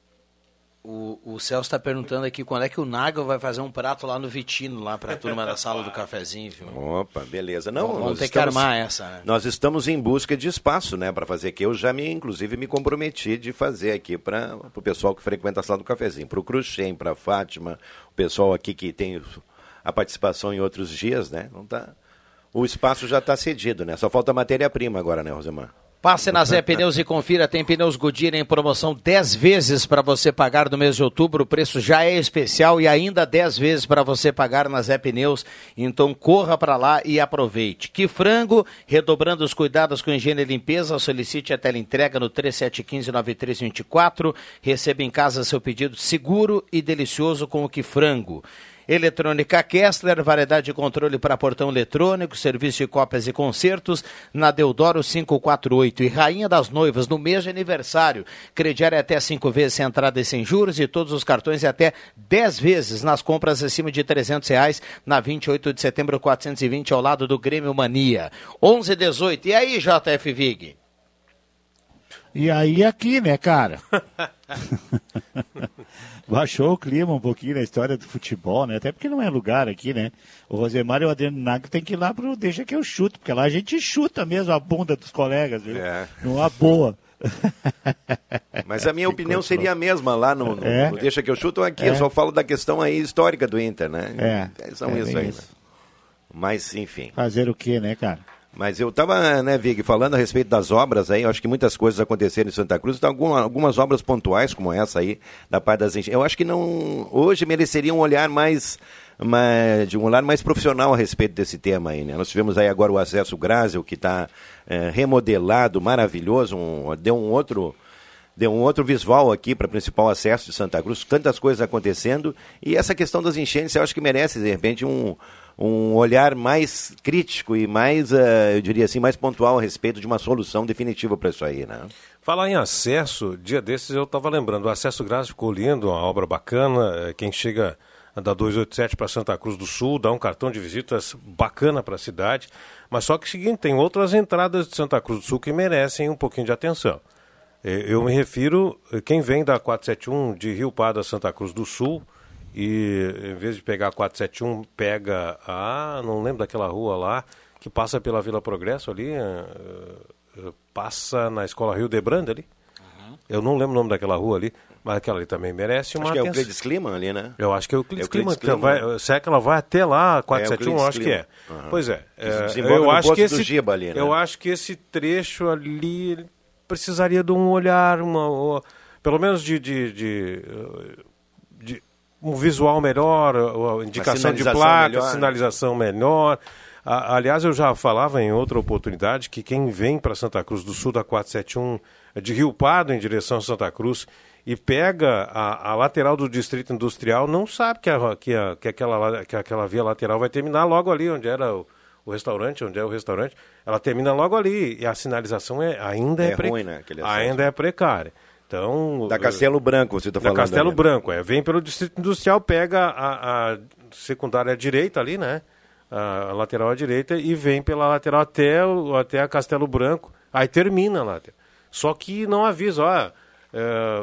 o, o Celso está perguntando aqui quando é que o Nagel vai fazer um prato lá no Vitino, lá para a turma da sala do cafezinho, viu? Opa, beleza. Não, Vamos nós ter que estamos- armar essa, né? Nós estamos em busca de espaço, né, para fazer aqui. Eu já me, inclusive, me comprometi de fazer aqui para o pessoal que frequenta a sala do cafezinho, para o Cruxem, para a Fátima, o pessoal aqui que tem a participação em outros dias, né? Não tá, o espaço já está cedido, né? Só falta matéria-prima agora, né, Rosemar? Passe na Zé Pneus e confira, tem pneus Goodyear em promoção 10 vezes para você pagar no mês de outubro, o preço já é especial e ainda 10 vezes para você pagar na Zé Pneus, então corra para lá e aproveite. Que frango, redobrando os cuidados com higiene e limpeza, solicite a teleentrega no 3715-9324, receba em casa seu pedido seguro e delicioso com o que frango. Eletrônica Kessler, variedade de controle para portão eletrônico, serviço de cópias e concertos, na Deodoro 548. E Rainha das Noivas, no mês de aniversário. Crediário é até cinco vezes sem entrada e sem juros e todos os cartões é até 10 vezes nas compras acima de 300 reais, na 28 de setembro 420, ao lado do Grêmio Mania. 11 18. E aí, JF Vig? E aí aqui, né, cara? Baixou o clima um pouquinho na história do futebol, né? Até porque não é lugar aqui, né? O Rosemar e o Adriano Nagel tem que ir lá pro Deixa que eu chuto, porque lá a gente chuta mesmo a bunda dos colegas, viu? É. Numa boa. Mas a minha opinião seria a mesma lá no, no- É. no Deixa que eu chuto aqui. É. Eu só falo da questão aí histórica do Inter, né? É. São É isso aí. isso. né? Mas, enfim. Fazer o quê, né, cara? Mas eu estava, né, Vig, falando a respeito das obras aí, eu acho que muitas coisas aconteceram em Santa Cruz, então alguma- algumas obras pontuais como essa aí, da parte das enchentes, eu acho que não, hoje mereceria um olhar mais, mais- de um olhar mais profissional a respeito desse tema aí, né? Nós tivemos aí agora o acesso Grásel, que está remodelado, maravilhoso, um- deu um outro deu um outro visual aqui para o principal acesso de Santa Cruz, tantas coisas acontecendo, e essa questão das enchentes eu acho que merece, de repente, um, um olhar mais crítico e mais, eh, eu diria assim, mais pontual a respeito de uma solução definitiva para isso aí, né? Falar em acesso, dia desses eu estava lembrando, o acesso grátis ficou lindo, uma obra bacana, eh, quem chega da 287 para Santa Cruz do Sul, dá um cartão de visitas bacana para a cidade, mas só que é seguinte, tem outras entradas de Santa Cruz do Sul que merecem um pouquinho de atenção. Eh, Eu me refiro, quem vem da 471 de Rio Pardo a Santa Cruz do Sul, e em vez de pegar a 471, pega a, não lembro daquela rua lá, que passa pela Vila Progresso ali, eh, eh, passa na Escola Rio de Branda ali. Eu não lembro o nome daquela rua ali, mas aquela ali também merece uma Acho que é o atenção. Cleides Clima ali, né? Eu acho que é o Cleides É o Cleides Clima. que Clima. vai- será que ela vai até lá, É, 471? o eu acho que é. Clima. Aham. Pois é. É, desenvolve eu acho que esse, Giba ali, né? Eu acho que esse trecho ali precisaria de um olhar, uma, uma- pelo menos de, de, de, de um visual melhor, indicação de placa, melhor, né? sinalização melhor. A- aliás, eu já falava em outra oportunidade que quem vem para Santa Cruz do Sul da 471 de Rio Pardo em direção a Santa Cruz e pega a, a lateral do Distrito Industrial não sabe que, a, que, a- que aquela, la- que aquela via lateral vai terminar logo ali onde era o, o restaurante, onde é o restaurante. Ela termina logo ali e a sinalização é, ainda é, É pre- ruim, né, ainda é precária. Então, Da Castelo Branco, você está da falando. Castelo ali. Branco, é. Vem pelo Distrito Industrial, pega a, a secundária à direita ali, né? A, a lateral à direita e vem pela lateral até, o, até a Castelo Branco. Aí termina lá. Só que não avisa, ó. É,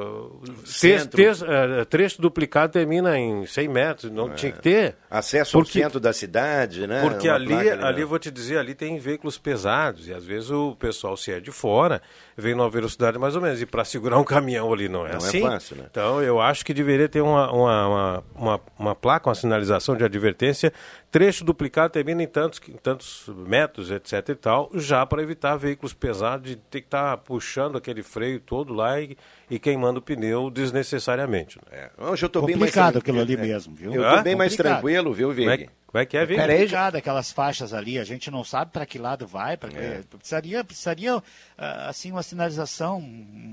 texto, Centro. texto, é, trecho duplicado termina em 100 metros, não tinha que ter. Acesso Porque- ao centro da cidade, né? Porque Uma ali, ali, né? vou te dizer, ali tem veículos pesados e às vezes o pessoal se é de fora, vem numa velocidade mais ou menos e para segurar um caminhão ali não é Não é assim. fácil, né? Então eu acho que deveria ter uma, uma, uma, uma, uma placa, uma sinalização de advertência, trecho duplicado termina em tantos, em tantos metros, etc e tal, já para evitar veículos pesados de ter que estar puxando aquele freio todo lá e, e queimando o pneu desnecessariamente. né? Hoje eu tô bem mais Complicado tranquilo. aquilo ali mesmo, viu? Eu tô Hã? bem mais Complicado. tranquilo, viu, Vig? Como é, é que é, Vig? É complicado aquelas faixas ali, a gente não sabe para que lado vai, pra, É. precisaria, precisaria ah, assim uma sinalização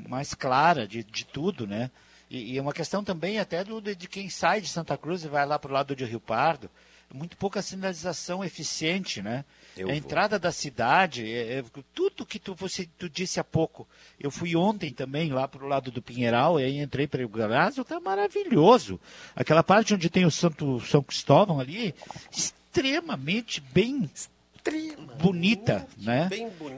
mais clara de, de tudo, né? E, e é uma questão também até do, de, de quem sai de Santa Cruz e vai lá para o lado de Rio Pardo, muito pouca sinalização eficiente, né? Eu a vou. entrada da cidade, é- é tudo que tu, você, tu disse há pouco. Eu fui ontem também lá para o lado do Pinheiral, e aí entrei para o Galásio, tá maravilhoso. Aquela parte onde tem o Santo São Cristóvão ali, extremamente bem bonita, né?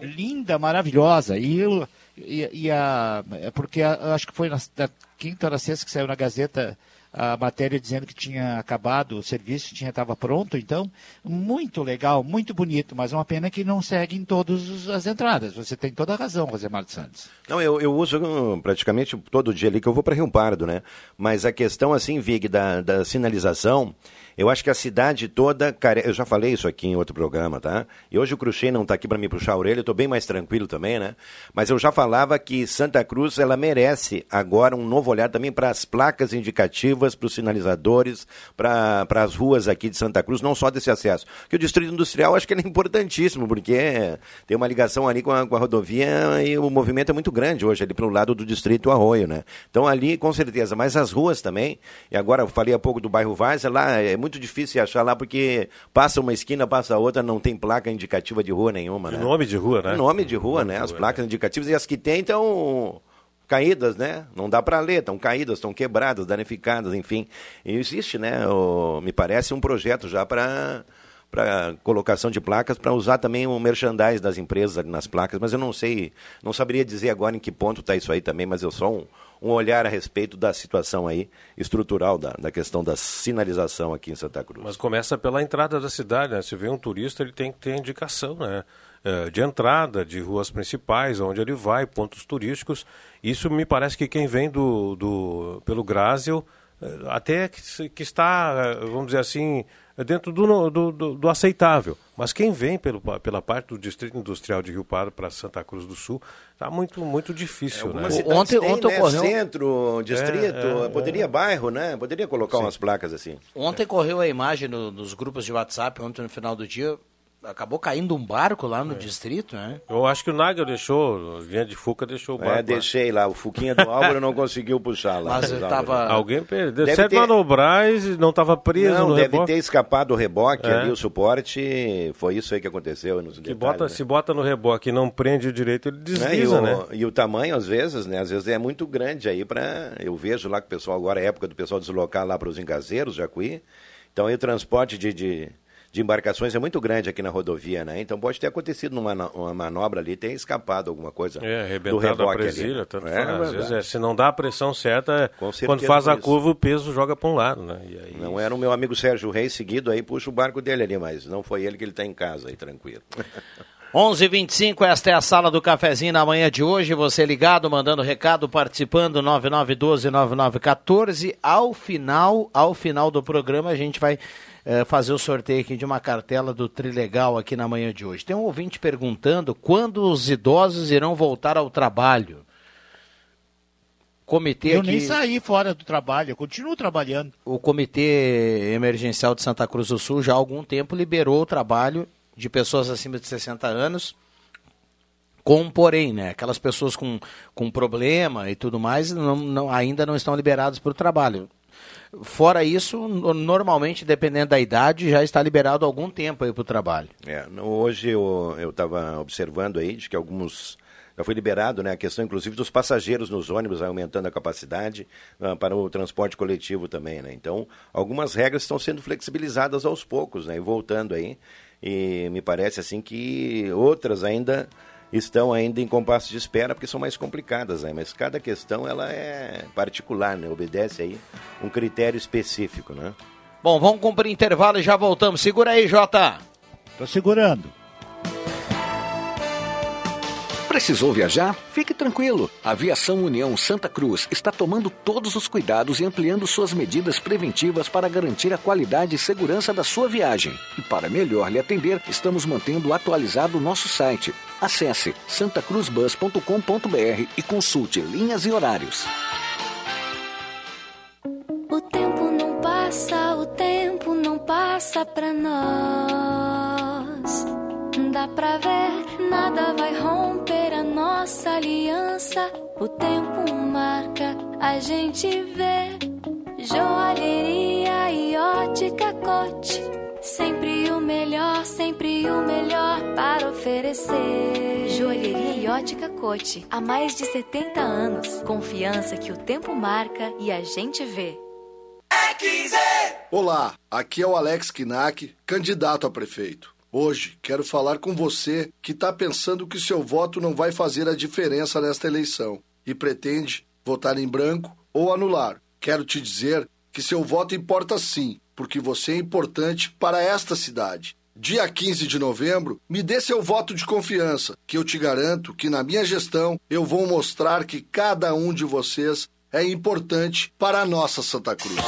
Linda, maravilhosa. E, eu, e, e a, é porque a- acho que foi na, na quinta ou na sexta que saiu na Gazeta a matéria dizendo que tinha acabado o serviço, tinha estava pronto, então muito legal, muito bonito, mas uma pena que não segue em todas as entradas. Você tem toda a razão, Rosemar Santos. Não, eu, eu uso hum, praticamente todo dia ali que eu vou para Rio Pardo, né? Mas a questão, assim, Vig, da, da sinalização, Eu acho que a cidade toda, care... eu já falei isso aqui em outro programa, tá? E hoje o Cruxem não está aqui para me puxar a orelha, eu estou bem mais tranquilo também, né? Mas eu já falava que Santa Cruz, ela merece agora um novo olhar também para as placas indicativas, para os sinalizadores, para as ruas aqui de Santa Cruz, não só desse acesso. Que o Distrito Industrial, acho que ele é importantíssimo, porque tem uma ligação ali com a, com a rodovia e o movimento é muito grande hoje ali pelo lado do Distrito Arroio, né? Então ali, com certeza, mas as ruas também, e agora eu falei há pouco do bairro Várzea, lá é muito difícil achar lá, porque passa uma esquina, passa outra, não tem placa indicativa de rua nenhuma, De né? nome de rua, né? Nome de rua, né? As placas indicativas e as que tem, então caídas, né? Não dá para ler, estão caídas, estão quebradas, danificadas, enfim. E existe, né? O- me parece um projeto já para para colocação de placas, para usar também o merchandise das empresas ali nas placas, mas eu não sei, não saberia dizer agora em que ponto está isso aí também, mas eu só um, um olhar a respeito da situação aí estrutural da, da questão da sinalização aqui em Santa Cruz. Mas começa pela entrada da cidade, né? Se vê um turista, ele tem que ter indicação, né? Eh, De entrada, de ruas principais, onde ele vai, pontos turísticos. Isso me parece que quem vem do, do pelo Grásio, eh, até que, que está, eh, vamos dizer assim, dentro do, do, do- do aceitável. Mas quem vem pelo, pela parte do Distrito Industrial de Rio Pardo para Santa Cruz do Sul, está muito, muito difícil, né? Algumas cidades Ontem- têm, ontem né? ocorreu- Centro, distrito, É, é, poderia bairro, né? Poderia colocar umas placas assim. Ontem correu a imagem no- nos grupos de WhatsApp, ontem no final do dia, acabou caindo um barco lá É. no distrito, né? Eu acho que o Nagel deixou, linha de Fuca deixou o barco. É, lá. deixei lá. O Fuquinha do Álvaro não conseguiu puxar lá. Mas eu tava- Alguém perdeu. Deve Certo ter- manobrais e não estava preso Não, no deve reboque. ter escapado o reboque É. ali, o suporte. Foi isso aí que aconteceu. Nos Que detalhes, bota, né? Se bota no reboque e não prende o direito, ele Né, desliza, e, o, né? e o tamanho, às vezes, né? Às vezes é muito grande aí para. Eu vejo lá que o pessoal, agora é época do pessoal deslocar lá para os engazeiros, Jacuí. Então aí o transporte de, de, de embarcações é muito grande aqui na rodovia, né? Então pode ter acontecido numa uma manobra ali, ter escapado alguma coisa É, do arrebentado a reboque presilha, ali. tanto É, faz. Às vezes, é, se não dá a pressão certa, quando faz a isso. curva, o peso joga para um lado, né? E aí, Não era o meu amigo Sérgio Reis seguido aí, puxa o barco dele ali, mas não foi ele que ele está em casa aí, tranquilo. 11:25 esta é a sala do cafezinho na manhã de hoje. Você ligado, mandando recado, participando 99129914. Ao final, ao final do programa a gente vai eh, fazer o sorteio aqui de uma cartela do Trilegal aqui na manhã de hoje. Tem um ouvinte perguntando quando os idosos irão voltar ao trabalho. Comitê Eu aqui, nem saí fora do trabalho, eu continuo trabalhando. o Comitê Emergencial de Santa Cruz do Sul já há algum tempo liberou o trabalho de pessoas acima de 60 anos, com porém, né? Aquelas pessoas com, com problema e tudo mais não, não- ainda não estão liberadas para o trabalho. Fora isso, no- normalmente, dependendo da idade, já está liberado algum tempo aí para o trabalho. É, hoje eu estava observando aí de que alguns já foi liberado, né, a questão inclusive dos passageiros nos ônibus aumentando a capacidade ah, para o transporte coletivo também, né? Então, algumas regras estão sendo flexibilizadas aos poucos, né, e voltando aí. E me parece assim que outras ainda estão ainda em compasso de espera porque são mais complicadas, né? Mas cada questão ela é particular, né? Obedece aí um critério específico, né? Bom, vamos cumprir intervalo e já voltamos. Segura aí, Jota. Tô segurando. Precisou viajar? Fique tranquilo. A Aviação União Santa Cruz está tomando todos os cuidados e ampliando suas medidas preventivas para garantir a qualidade e segurança da sua viagem. E para melhor lhe atender, estamos mantendo atualizado o nosso site. Acesse santacruzbus.com.br e consulte linhas e horários. O tempo não passa, o tempo não passa pra nós. Dá pra ver, nada vai romper a nossa aliança. O tempo marca, a gente vê. Joalheria e ótica cote. Sempre o melhor, sempre o melhor para oferecer. Joalheria e ótica cote. Há mais de 70 anos. Confiança que o tempo marca e a gente vê. Olá, aqui é o Alex Kinak, candidato a prefeito. Hoje quero falar com você que está pensando que seu voto não vai fazer a diferença nesta eleição e pretende votar em branco ou anular. Quero te dizer que seu voto importa sim, porque você é importante para esta cidade. Dia 15 de novembro, me dê seu voto de confiança, que eu te garanto que na minha gestão eu vou mostrar que cada um de vocês é importante para a nossa Santa Cruz.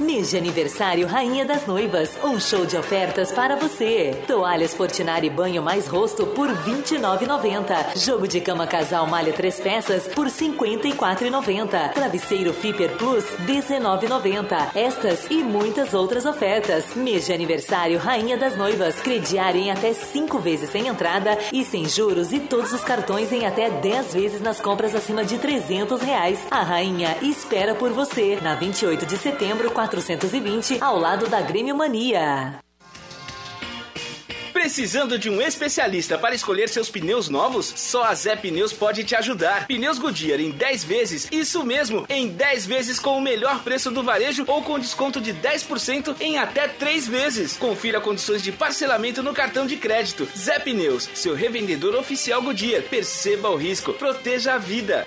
Mês de aniversário Rainha das Noivas. Um show de ofertas para você. Toalhas Fortinari Banho mais Rosto por R$ 29,90. Jogo de cama casal malha três peças por R$ 54,90. Travesseiro Fiper Plus R$ 19,90. Estas e muitas outras ofertas. Mês de aniversário Rainha das Noivas. Crediário em até cinco vezes sem entrada e sem juros e todos os cartões em até 10 vezes nas compras acima de 300 reais. A Rainha espera por você na 28 de setembro 420 ao lado da Grêmio Mania. Precisando de um especialista para escolher seus pneus novos? Só a Zé Pneus pode te ajudar. Pneus Goodyear em 10 vezes, isso mesmo, em 10 vezes com o melhor preço do varejo ou com desconto de 10% em até 3 vezes. Confira condições de parcelamento no cartão de crédito. Zé Pneus, seu revendedor oficial Goodyear. Perceba o risco, proteja a vida.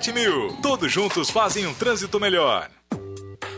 mil. Todos juntos fazem um trânsito melhor.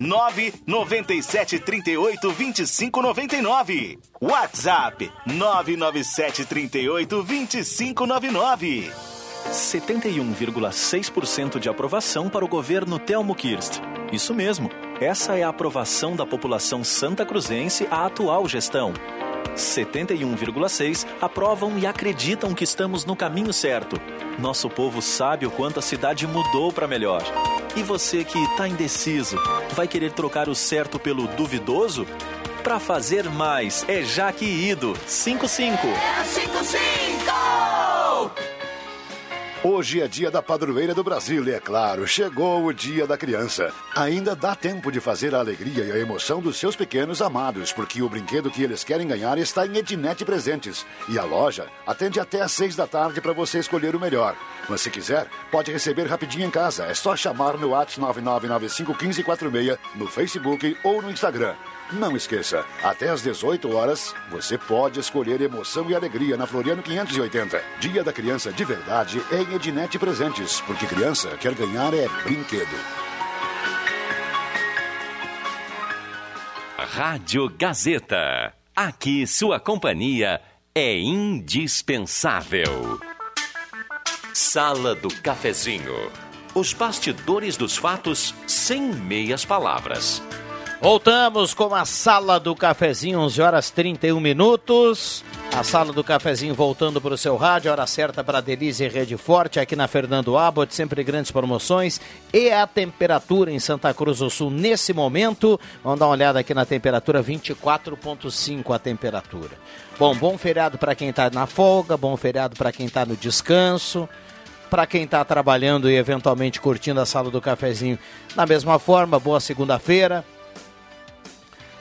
997 38 25 99. WhatsApp 997 38 25 99. 71,6% de aprovação para o governo Telmo Kirst. Isso mesmo, essa é a aprovação da população santa cruzense à atual gestão. 71,6% aprovam e acreditam que estamos no caminho certo. Nosso povo sabe o quanto a cidade mudou para melhor. E você que está indeciso, vai querer trocar o certo pelo duvidoso? Para fazer mais, é Jaque Ido 55. É 55! Hoje é dia da padroeira do Brasil e, é claro, chegou o dia da criança. Ainda dá tempo de fazer a alegria e a emoção dos seus pequenos amados, porque o brinquedo que eles querem ganhar está em Ednet Presentes. E a loja atende até às seis da tarde para você escolher o melhor. Mas se quiser, pode receber rapidinho em casa. É só chamar no WhatsApp 99951546, no Facebook ou no Instagram. Não esqueça, até às 18 horas, você pode escolher emoção e alegria na Floriano 580. Dia da criança de verdade é em Ednet Presentes, porque criança quer ganhar é brinquedo. Rádio Gazeta. Aqui sua companhia é indispensável. Sala do Cafezinho. Os bastidores dos fatos sem meias palavras. Voltamos com a Sala do Cafezinho, 11 horas 31 minutos. A Sala do Cafezinho voltando para o seu rádio, hora certa para Delícia e Rede Forte, aqui na Fernando Abbott, sempre grandes promoções. E a temperatura em Santa Cruz do Sul nesse momento, vamos dar uma olhada aqui na temperatura, 24,5 a temperatura. Bom, bom feriado para quem está na folga, bom feriado para quem está no descanso para quem está trabalhando e eventualmente curtindo a sala do cafezinho da mesma forma, boa segunda-feira.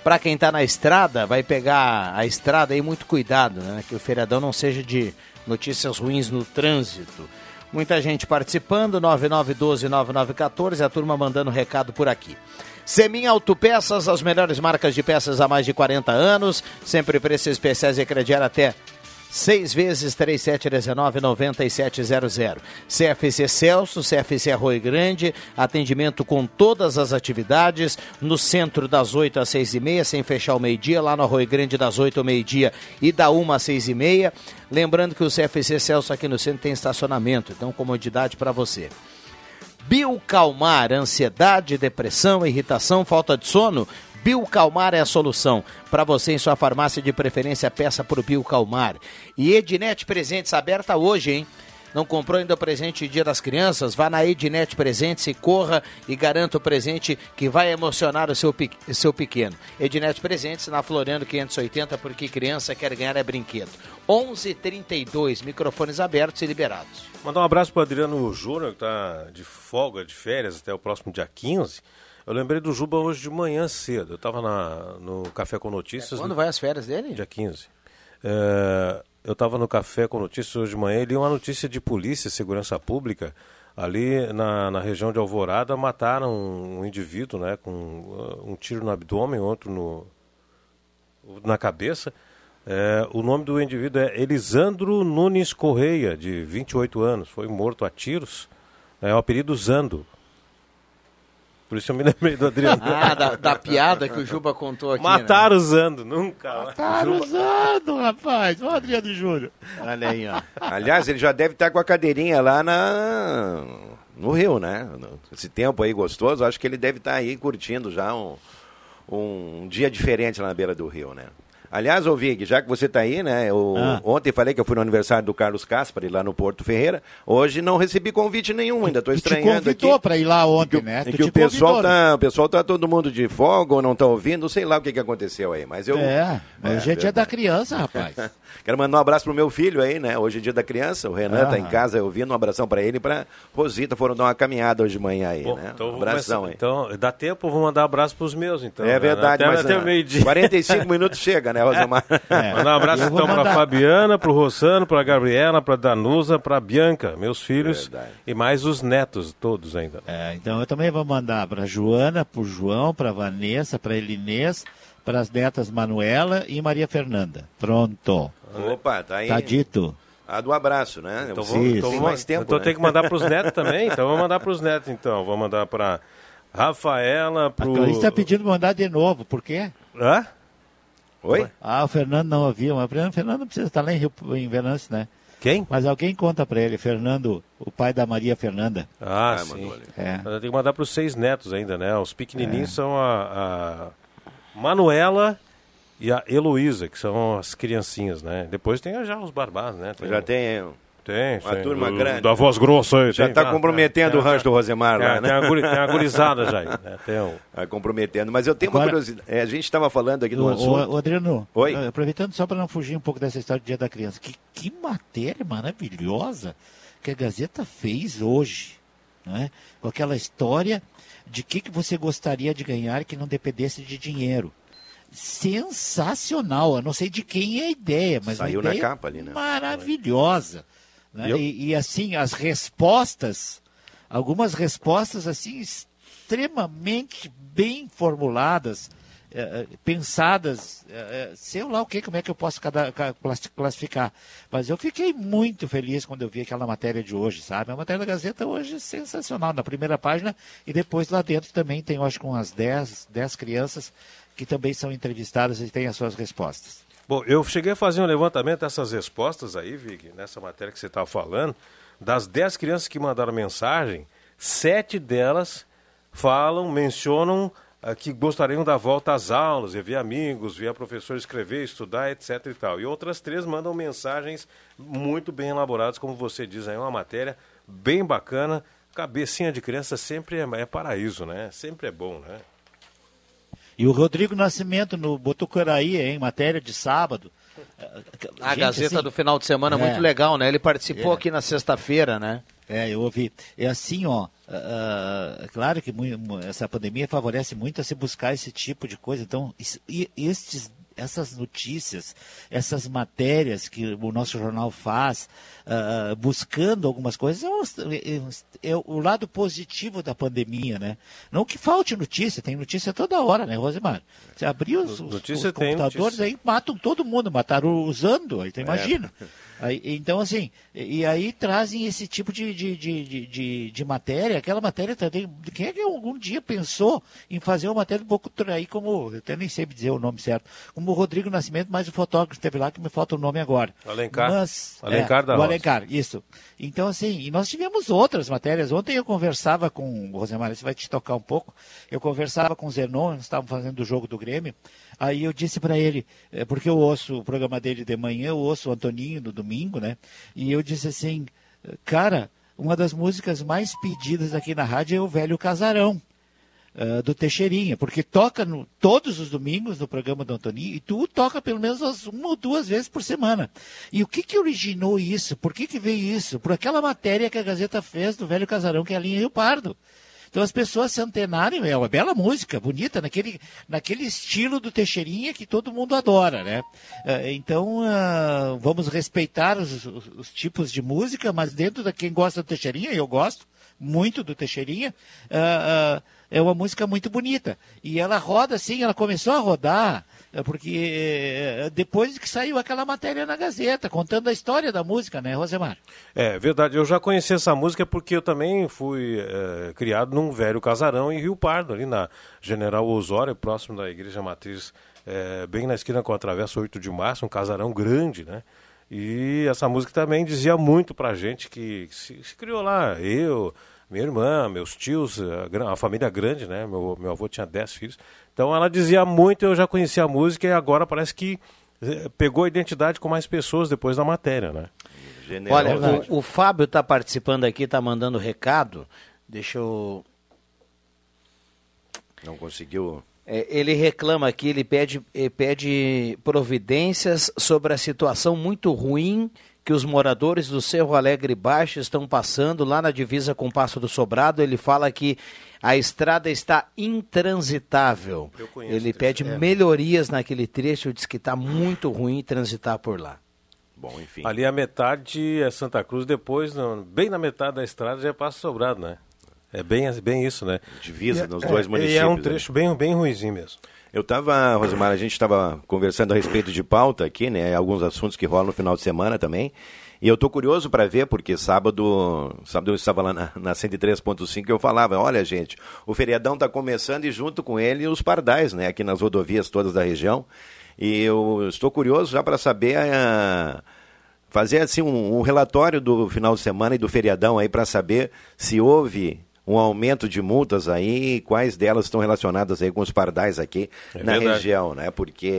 Para quem está na estrada, vai pegar a estrada aí muito cuidado, né? Que o feriadão não seja de notícias ruins no trânsito. Muita gente participando, 9912-9914, a turma mandando recado por aqui. Semin Autopeças, as melhores marcas de peças há mais de 40 anos, sempre preços especiais e crediar até seis vezes 3719-9700. CFC Celso, CFC Arroio Grande, atendimento com todas as atividades, no centro das 8 às 6 e meia, sem fechar o meio-dia, lá no Arroio Grande das 8 ao meio-dia e da 1 às 6 e meia. Lembrando que o CFC Celso aqui no centro tem estacionamento, então comodidade para você. Biocalmar, ansiedade, depressão, irritação, falta de sono, Biocalmar é a solução. Para você em sua farmácia de preferência, peça por Biocalmar. E Ednet Presentes aberta hoje, hein? Não comprou ainda o presente Dia das Crianças? Vá na Ednet Presentes e corra e garanta o presente que vai emocionar o seu, seu pequeno. Ednet Presentes na Floriano 580, porque criança quer ganhar é brinquedo. 11:32 microfones abertos e liberados. Mandar um abraço para Adriano Júnior, que está de folga, de férias, até o próximo dia 15. Eu lembrei do Juba hoje de manhã cedo. Eu estava no Café com Notícias. Quando vai as férias dele? Dia 15. É, eu estava no Café com Notícias hoje de manhã e li uma notícia de polícia segurança pública. Ali na, na região de Alvorada mataram um indivíduo né, com uh, um tiro no abdômen, outro no, na cabeça. É, o nome do indivíduo é Elisandro Nunes Correia, de 28 anos. Foi morto a tiros. É o apelido Zando. Por isso eu me lembrei do Adriano. Ah, da, da piada que o Juba contou aqui. Mataram o Zando, nunca. Mataram usando, rapaz. Ó, Adriano Júnior. Olha aí, ó. Aliás, ele já deve estar com a cadeirinha lá na no Rio, né? Esse tempo aí gostoso, acho que ele deve estar aí curtindo já um, um dia diferente lá na beira do Rio, né? Aliás, ô Vig, já que você está aí, né? Eu, Ah. Ontem falei que eu fui no aniversário do Carlos Caspari lá no Porto Ferreira. Hoje não recebi convite nenhum, ainda estou te estranhando aqui. convidou para ir lá ontem, né? É Tu que o pessoal convidou, tá, o pessoal tá todo mundo de folga ou não tá ouvindo, sei lá o que, que aconteceu aí, mas eu É, hoje é, dia da verdade. criança, rapaz. Quero mandar um abraço pro meu filho aí, né? Hoje é dia da criança, o Renan tá Ah. em casa ouvindo, um abração para ele e pra Rosita, foram dar uma caminhada hoje de manhã aí, Bom, né? então, um abração começar- aí. então, dá tempo, eu vou mandar abraço para os meus, então. é né? verdade, até, mas até o meio-dia. 45 minutos chega, né, Rosemar? Mandar um abraço então para mandar- Fabiana, para o Rossano, para Gabriela, para Danusa, para Bianca, meus filhos Verdade. e mais os netos, todos ainda. É, então eu também vou mandar para Joana, para João, para Vanessa, para Elinês, para as netas Manuela e Maria Fernanda. Pronto. Opa, tá aí. Tá dito. A do abraço, né? Então, vou, Sim, então, tem vou- mais tempo, então né? tem que mandar para os netos também, então vou mandar para os netos então. Vou mandar para Rafaela, para A Clarice está pedindo pra mandar de novo, por quê? Hã? Oi? Ah, o Fernando não ouviu, mas o Fernando- precisa estar lá em, Rio, em Venâncio, né? Quem? Mas alguém conta para ele, Fernando, o pai da Maria Fernanda. Ah, Ah, sim. mandou ali. É. Mas eu tenho que mandar para os seis netos ainda, né? Os pequenininhos são a, a Manuela e a Heloísa, que são as criancinhas, né? Depois tem já os barbados, né? Tem, Já tem tem, uma tem. turma Do- grande. Da voz grossa aí. Já tem, tá tá, comprometendo tem, o rancho do Rosemar tem, lá, tem, né? a guri- tem gurizada já aí, né? Tem o... Tá comprometendo, mas eu tenho uma Agora- curiosidade. É, a gente estava falando aqui do o- assunto. o Adriano, Oi. aproveitando só para não fugir um pouco dessa história do Dia da Criança, que, que matéria maravilhosa que a Gazeta fez hoje, não é? com aquela história de que, que você gostaria de ganhar que não dependesse de dinheiro. Sensacional, eu não sei de quem é a ideia, mas Saiu uma na ideia capa ali, né? maravilhosa. Né? E eu- E, e, assim, as respostas, algumas respostas assim extremamente bem formuladas, eh, pensadas, eh, sei lá o que, como é que eu posso cada- ca- classi- classificar. Mas eu fiquei muito feliz quando eu vi aquela matéria de hoje, sabe? A matéria da Gazeta hoje é sensacional, na primeira página, e depois lá dentro também tem, eu acho, que umas 10, 10 crianças que também são entrevistadas e têm as suas respostas. Bom, eu cheguei a fazer um levantamento dessas respostas aí, Vig, nessa matéria que você estava falando. Das 10 crianças que mandaram mensagem, sete delas falam, mencionam ah, que gostariam da volta às aulas, e ver amigos, ver a professora escrever, estudar, etc e tal. E outras três mandam mensagens muito bem elaboradas, como você diz aí, uma matéria bem bacana. Cabecinha de criança sempre é, é paraíso, né? Sempre é bom, né? E o Rodrigo Nascimento no Botucaraí, em matéria de sábado. A Gente, Gazeta assim, do final de semana é é. muito legal, né? Ele participou É. aqui na sexta-feira, né? É, eu ouvi. É assim, ó. ah, ah, claro que essa pandemia favorece muito a se buscar esse tipo de coisa. Então, isso- e estes, essas notícias, essas matérias que o nosso jornal faz, ah, buscando algumas coisas, é, o- é- é o lado positivo da pandemia, né? Não que falte notícia, tem notícia toda hora, né, Rosemar? Você abriu os, os- os computadores notícia. aí, matam todo mundo, mataram usando, aí tu É. Aí, então, assim, e, e aí trazem esse tipo de, de, de, de, de- matéria, aquela matéria também. Quem é que algum dia pensou em fazer uma matéria um pouco aí, como, eu até nem sei dizer o nome certo, como o Rodrigo Nascimento, mas o fotógrafo esteve lá, que me falta o nome agora. Alencar. Mas, Alencar é, da o Rosa. Alencar, isso. Então, assim, e nós tivemos outras matérias. Ontem eu conversava com o Rosemar, isso vai te tocar um pouco. Eu conversava com o Zenon, nós estávamos fazendo o jogo do Grêmio. Aí eu disse para ele, é, porque eu ouço o programa dele de manhã, eu ouço o Antoninho no domingo, né? E eu disse assim, Cara, uma das músicas mais pedidas aqui na rádio é o Velho Casarão. uh, do Teixeirinha, porque toca no, todos os domingos no programa do Antoninho e tu toca pelo menos uma ou duas vezes por semana. E o que que originou isso? Por que que veio isso? Por aquela matéria que a Gazeta fez do Velho Casarão, que é ali em Rio Pardo. Então as pessoas se antenarem, é uma bela música, bonita, naquele, naquele estilo do Teixeirinha que todo mundo adora, né? Eh, Então ah, vamos respeitar os, os- os tipos de música, mas dentro da quem gosta do Teixeirinha, eu gosto muito do Teixeirinha, ah, ah, é uma música muito bonita. E ela roda assim, ela começou a rodar, porque eh, depois que saiu aquela matéria na Gazeta, contando a história da música, né, Rosemar? É verdade, eu já conheci essa música porque eu também fui eh, criado num velho casarão em Rio Pardo, ali na General Osório, próximo da Igreja Matriz, eh, bem na esquina com a Travessa 8 de Março, um casarão grande, né? E essa música também dizia muito pra gente que se, se criou lá, eu, minha irmã, meus tios, a, a família grande, né? Meu, meu avô tinha 10 filhos. Então ela dizia muito, eu já conhecia a música e agora parece que eh, pegou a identidade com mais pessoas depois da matéria, né? Olha, o, o Fábio está participando aqui, está mandando recado. Deixa eu. Não conseguiu. É, ele reclama aqui, ele pede, eh, pede providências sobre a situação muito ruim que os moradores do Cerro Alegre Baixo estão passando lá na divisa com o Passo do Sobrado. Ele fala que a estrada está intransitável. Eu conheço Ele pede É. melhorias naquele trecho, diz que está muito ruim transitar por lá. Bom, enfim. Ali a metade é Santa Cruz, depois, bem na metade da estrada, já é Passo Sobrado, né? É bem, bem isso, né? Divisa E- nos é, dois E municípios. é um né? trecho bem, bem ruizinho mesmo. Eu estava, Rosemar, a gente estava conversando a respeito de pauta aqui, né? Alguns assuntos que rolam no final de semana também. E eu estou curioso para ver, porque sábado, sábado eu estava lá na, na 103.5 e eu falava, olha gente, o feriadão está começando e junto com ele os pardais, né? Aqui nas rodovias todas da região. E eu estou curioso já para saber a fazer assim um, um relatório do final de semana e do feriadão aí para saber se houve um aumento de multas aí quais delas estão relacionadas aí com os pardais aqui É na verdade. região, né? Porque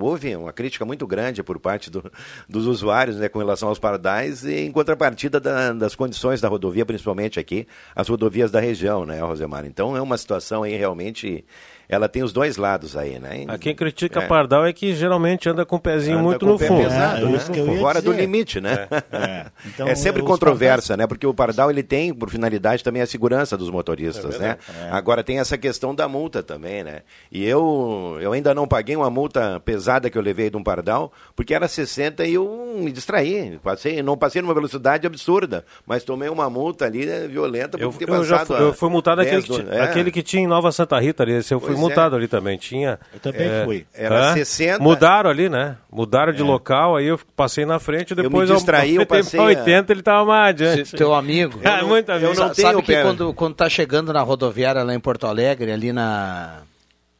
houve uma crítica muito grande por parte do- dos usuários, né, com relação aos pardais e em contrapartida da- das condições da rodovia, principalmente aqui, as rodovias da região, né, Rosemar? Então é uma situação aí realmente, ela tem os dois lados aí, né? A quem critica É. Pardal é que geralmente anda com o pezinho Anda muito com o no pé fundo. pesado, É, né? isso que eu ia Fora do dizer. limite, né? É. Então, é sempre os controvérsia, né? Porque o pardal ele tem por finalidade também a segurança dos motoristas, É né? Agora tem essa questão da multa também, né? E eu eu ainda não paguei uma multa pesada que eu levei de um pardal, porque era 60 e eu me distraí, passei, não passei numa velocidade absurda, mas tomei uma multa ali né, violenta por Eu, ter eu já passado fui, a eu fui multado 10, aquele que, é. aquele que tinha em Nova Santa Rita ali. Esse eu fui Pois é. multado ali também. Tinha. Eu também é, fui. Era hã? 60. Mudaram ali, né? Mudaram de local, aí eu passei na frente, me depois distraí, eu aumentei passei pra a- 80, ele tava mais adiante. Se- Teu amigo. Ah, muito amigo. eu não Sa- tenho Sabe que quando, quando tá chegando na rodoviária lá em Porto Alegre, ali na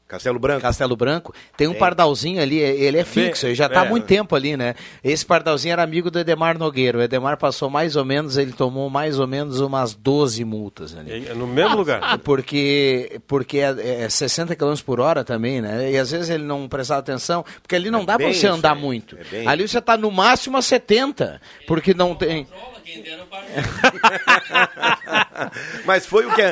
Castelo Branco. Castelo Branco, tem um pardalzinho ali, ele é fixo, ele já tá há é. muito tempo ali, né? Esse pardalzinho era amigo do Edemar Nogueira. O Edemar passou mais ou menos, ele tomou mais ou menos umas 12 multas ali. É No mesmo lugar. Porque, porque é, é 60 km por hora também, né? E às vezes ele não prestava atenção, porque ali não dá pra bem você andar muito. é ali você tá no máximo a 70, porque não tem. mas foi o que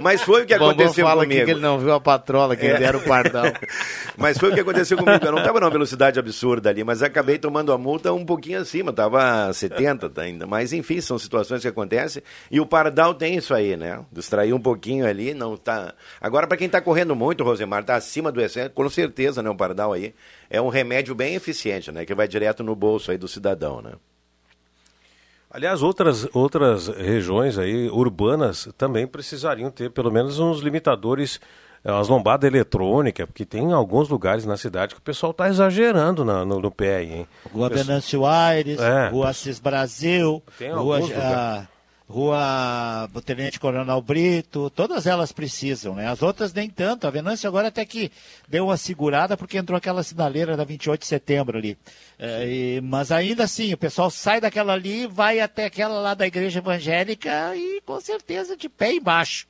mas foi o que aconteceu fala comigo. que ele não viu a patrola, quem É. dera o pardal. Mas foi o que aconteceu comigo. Eu não estava numa velocidade absurda ali, mas acabei tomando a multa um pouquinho acima, estava 70 tá ainda. Mas enfim, são situações que acontecem. E o Pardal tem isso aí, né? Distrair um pouquinho ali, não tá. Agora, para quem está correndo muito, Rosemar, está acima do excesso, com certeza, né? O Pardal aí é um remédio bem eficiente, né? Que vai direto no bolso aí do cidadão, né? Aliás, outras, outras regiões aí, urbanas, também precisariam ter pelo menos uns limitadores, eh, umas lombadas eletrônicas, porque tem alguns lugares na cidade que o pessoal está exagerando na- no, no pé aí, hein? Rua Venâncio Aires, É. Rua Assis Brasil, Tem Rua, alguns Rua Tenente Coronel Brito, todas elas precisam, né? As outras nem tanto. A Venâncio agora até que deu uma segurada porque entrou aquela sinaleira da 28 de setembro ali. É, e- mas ainda assim, o pessoal sai daquela ali, vai até aquela lá da igreja evangélica e com certeza de pé embaixo.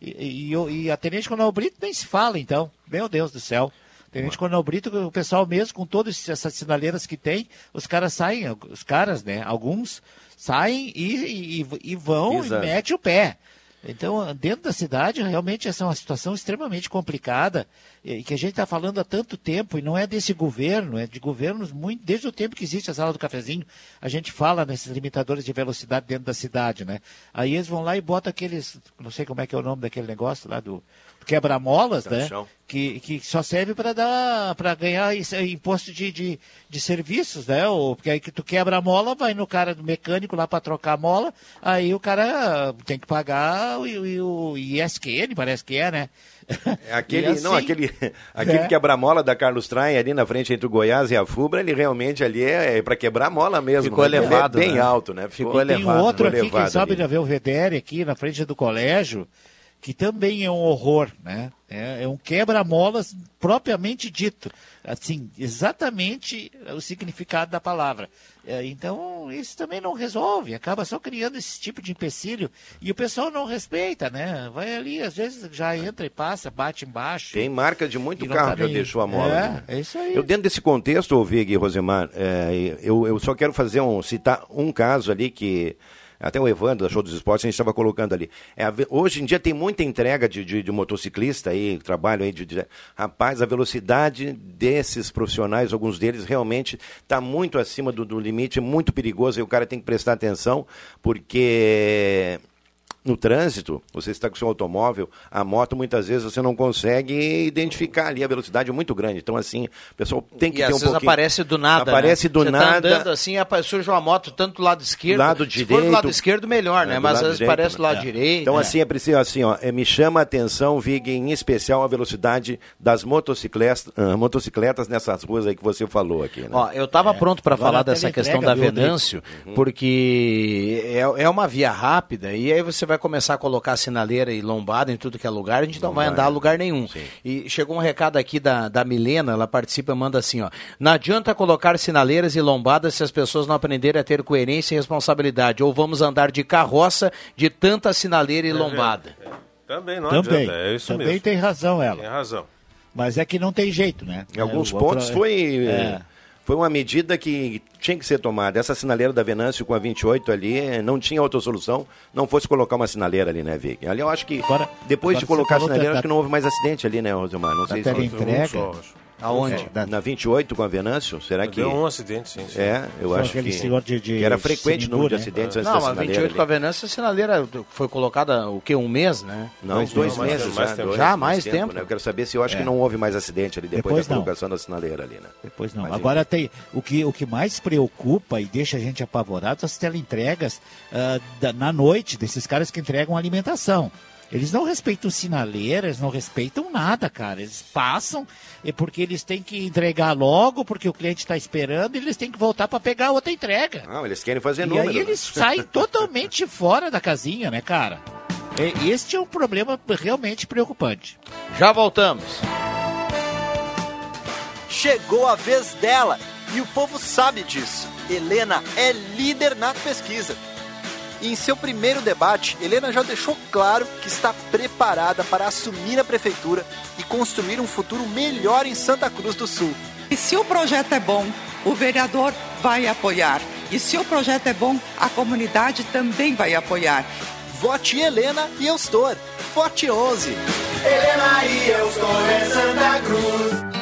E, e, e- a Tenente Coronel Brito nem se fala, então. Meu Deus do céu. Tenente Coronel Brito, o pessoal mesmo, com todas essas sinaleiras que tem, os caras saem, os caras, né? Alguns saem e, e, e vão Exato. e metem o pé. Então, dentro da cidade, realmente essa é uma situação extremamente complicada e que a gente está falando há tanto tempo, e não é desse governo, é de governos muito, desde o tempo que existe a sala do cafezinho, a gente fala nesses limitadores de velocidade dentro da cidade, né? Aí eles vão lá e botam aqueles, não sei como é que é o nome daquele negócio lá do quebra-molas, né? Que, que só serve para dar para ganhar imposto de, de, de serviços, né? Ou, porque aí que tu quebra a mola, vai no cara do mecânico lá para trocar a mola, aí o cara tem que pagar o, o, o ISQN, parece que é, né? É Aquele, E assim- não, aquele, aquele É. quebra-mola da Carlos Traem ali na frente entre o Goiás e a Fubra, ele realmente ali é, para quebrar mola mesmo. Ficou né? elevado, É bem né? alto, né? Ficou E Tem elevado. outro Ficou aqui, quem sabe ali. já vê o Vedere aqui na frente do colégio, que também é um horror, né? É, é um quebra-molas propriamente dito. Assim, exatamente o significado da palavra. É, então, isso também não resolve, acaba só criando esse tipo de empecilho. E o pessoal não respeita, né? Vai ali, às vezes já entra e passa, bate embaixo. Tem marca de muito carro tá que nem- deixou a mola. É, né? é isso aí. Eu, dentro desse contexto, Vig e Rosemar, é, eu, eu só quero fazer um, citar um caso ali que até o Evandro, da Show dos Esportes, a gente estava colocando ali. É, hoje em dia tem muita entrega de, de, de motociclista aí, trabalho aí de, de- Rapaz, a velocidade desses profissionais, alguns deles, realmente está muito acima do, do limite, muito perigoso e o cara tem que prestar atenção, porque no trânsito, você está com seu automóvel, a moto muitas vezes você não consegue identificar ali a velocidade é muito grande. Então assim, o pessoal tem que E ter às um vezes pouquinho aparece do nada. Aparece né? do Você nada. Tá andando assim, surge uma moto tanto do lado esquerdo. Lado Se for do lado direito. esquerdo, melhor, né? É, do Mas às vezes direito, aparece do né? lado É. direito. Então né? assim, é preciso assim, ó, é, me chama a atenção, Vig, em especial a velocidade das motocicletas, ah, motocicletas nessas ruas aí que você falou aqui, né? Ó, eu estava pronto para falar dessa questão da? Venâncio, porque é, é uma via rápida e aí você vai começar a colocar sinaleira e lombada em tudo que é lugar, a gente não, vai andar a lugar nenhum. E chegou um recado aqui da, da Milena, ela participa, manda assim, ó. Não adianta colocar sinaleiras e lombadas se as pessoas não aprenderem a ter coerência e responsabilidade. Ou vamos andar de carroça de tanta sinaleira e lombada. Também não Também, adianta, é isso também mesmo. tem razão Tem ela. razão. Mas é que não tem jeito, né? Em alguns É, pontos o- foi, É. foi uma medida que tinha que ser tomada. Essa sinaleira da Venâncio com a 28 ali, eh, não tinha outra solução, não fosse colocar uma sinaleira ali, né, Vig? Ali eu acho que depois agora de colocar a sinaleira, da- acho que não houve mais acidente ali, né, Rosemar? Não Da sei se um só, acho. Aonde? É, na 28 com a Venâncio? Será que. Deu um acidente, sim. sim. É, eu acho que, senhor de- de que era frequente o número de né? acidentes antes Não, da mas sinaleira 28 ali. com a Venâncio, a sinaleira foi colocada o quê? Um mês, né? Não, dois, mais meses tempo, já. mais tempo. dois, Já, mais tempo. né? Eu quero saber se eu acho É. que não houve mais acidente ali depois, Depois da não. colocação da sinaleira ali, né? Depois não. Mas, Agora tem o que, o que mais preocupa e deixa a gente apavorado as teleentregas ah, da- na noite desses caras que entregam alimentação. Eles não respeitam sinaleira, eles não respeitam nada, cara. Eles passam é porque eles têm que entregar logo, porque o cliente está esperando, e eles têm que voltar para pegar outra entrega. Não, eles querem fazer e número. aí né? eles saem totalmente fora da casinha, né, cara? E- Este é um problema realmente preocupante. Já voltamos. Chegou a vez dela e o povo sabe disso. Helena é líder na pesquisa. E em seu primeiro debate, Helena já deixou claro que está preparada para assumir a prefeitura e construir um futuro melhor em Santa Cruz do Sul. E se o projeto é bom, o vereador vai apoiar. E se o projeto é bom, a comunidade também vai apoiar. Vote Helena e Eustor. Vote 11. Helena e eu estou em Santa Cruz.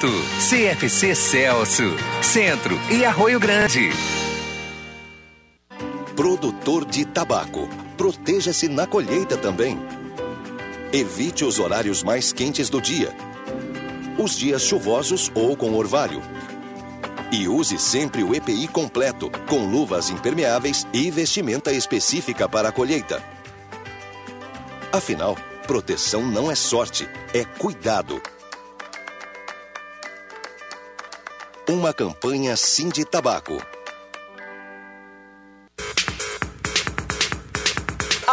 CFC Celso, Centro e Arroio Grande. Produtor de tabaco. Proteja-se na colheita também. Evite os horários mais quentes do dia. Os dias chuvosos ou com orvalho. E use sempre o EPI completo, com luvas impermeáveis e vestimenta específica para a colheita. Afinal, proteção não é sorte, é cuidado. Uma campanha Sim de Tabaco.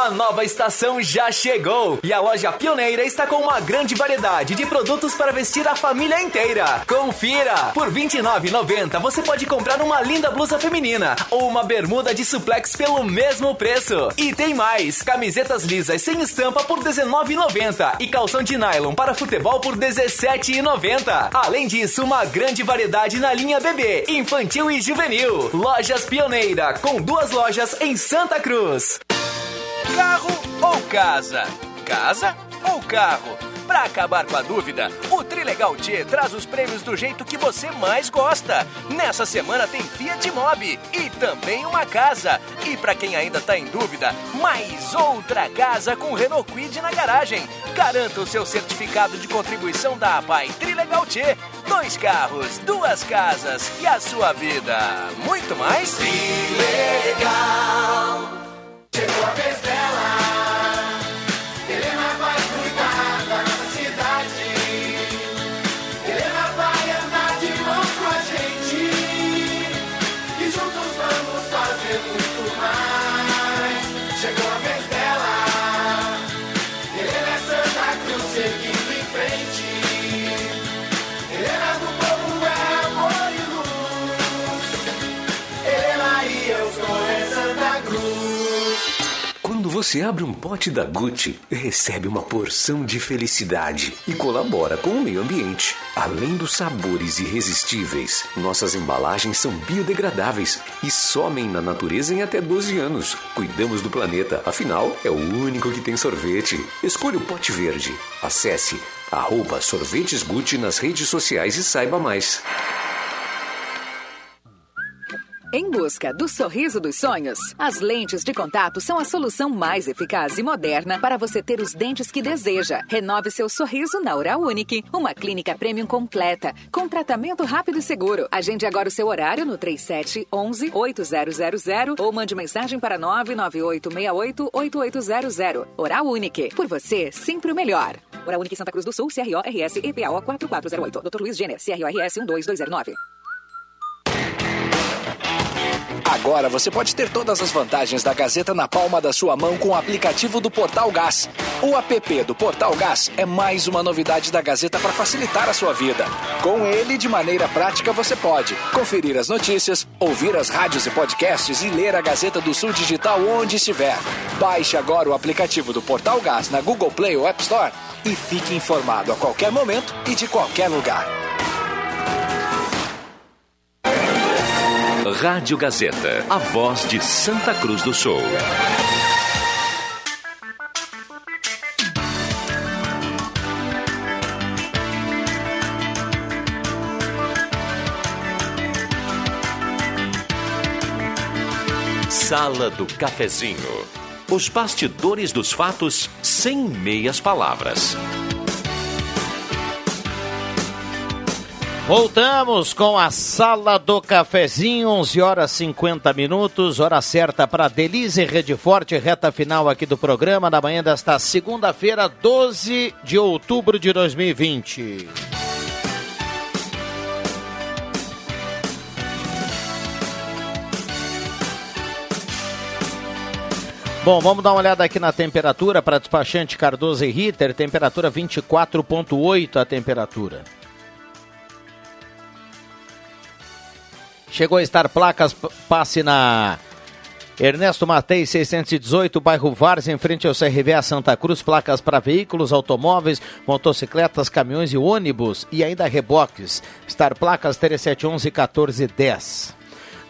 A nova estação já chegou e a loja Pioneira está com uma grande variedade de produtos para vestir a família inteira. Confira! Por R$ 29,90 você pode comprar uma linda blusa feminina ou uma bermuda de suplex pelo mesmo preço. E tem mais: camisetas lisas sem estampa por R$ 19,90 e calção de nylon para futebol por R$ 17,90. Além disso, uma grande variedade na linha bebê, infantil e juvenil. Lojas Pioneira, com duas lojas em Santa Cruz. Carro ou casa? Casa ou carro? Para acabar com a dúvida, o Trilegal T traz os prêmios do jeito que você mais gosta. Nessa semana tem Fiat Mobi e também uma casa. E para quem ainda tá em dúvida, mais outra casa com Renault Quid na garagem. Garanta o seu certificado de contribuição da APAI Trilegal T. Dois carros, duas casas e a sua vida. Muito mais? Trilegal. Chegou a vez dela. Você abre um pote da Gucci, recebe uma porção de felicidade e colabora com o meio ambiente. Além dos sabores irresistíveis, nossas embalagens são biodegradáveis e somem na natureza em até 12 anos. Cuidamos do planeta, afinal, é o único que tem sorvete. Escolha o pote verde. Acesse arroba sorvetes Gucci nas redes sociais e saiba mais. Em busca do sorriso dos sonhos, as lentes de contato são a solução mais eficaz e moderna para você ter os dentes que deseja. Renove seu sorriso na Oral Unique, uma clínica premium completa, com tratamento rápido e seguro. Agende agora o seu horário no 3711 8000 ou mande mensagem para 99868 8800. Oral Unique, por você, sempre o melhor. Oral Unique Santa Cruz do Sul, CRO RS EPAO 4408. Dr. Luiz Jenner, CRORS 12209. Agora você pode ter todas as vantagens da Gazeta na palma da sua mão com o aplicativo do Portal Gás. O app do Portal Gás é mais uma novidade da Gazeta para facilitar a sua vida. Com ele, de maneira prática, você pode conferir as notícias, ouvir as rádios e podcasts e ler a Gazeta do Sul Digital onde estiver. Baixe agora o aplicativo do Portal Gás na Google Play ou App Store e fique informado a qualquer momento e de qualquer lugar. Rádio Gazeta, a voz de Santa Cruz do Sul. Sala do Cafezinho. Os bastidores dos fatos sem meias palavras. Voltamos com a Sala do Cafezinho, 11 horas 50 minutos, hora certa para Delize Rede Forte, reta final aqui do programa, na manhã desta segunda-feira, 12 de outubro de 2020. Bom, vamos dar uma olhada aqui na temperatura para despachante Cardoso e Ritter, temperatura 24.8 a temperatura. Chegou a estar placas, passe na Ernesto Matei 618, bairro Várzea, em frente ao CRVA Santa Cruz, placas para veículos, automóveis, motocicletas, caminhões e ônibus e ainda reboques. Star placas 3711 1410.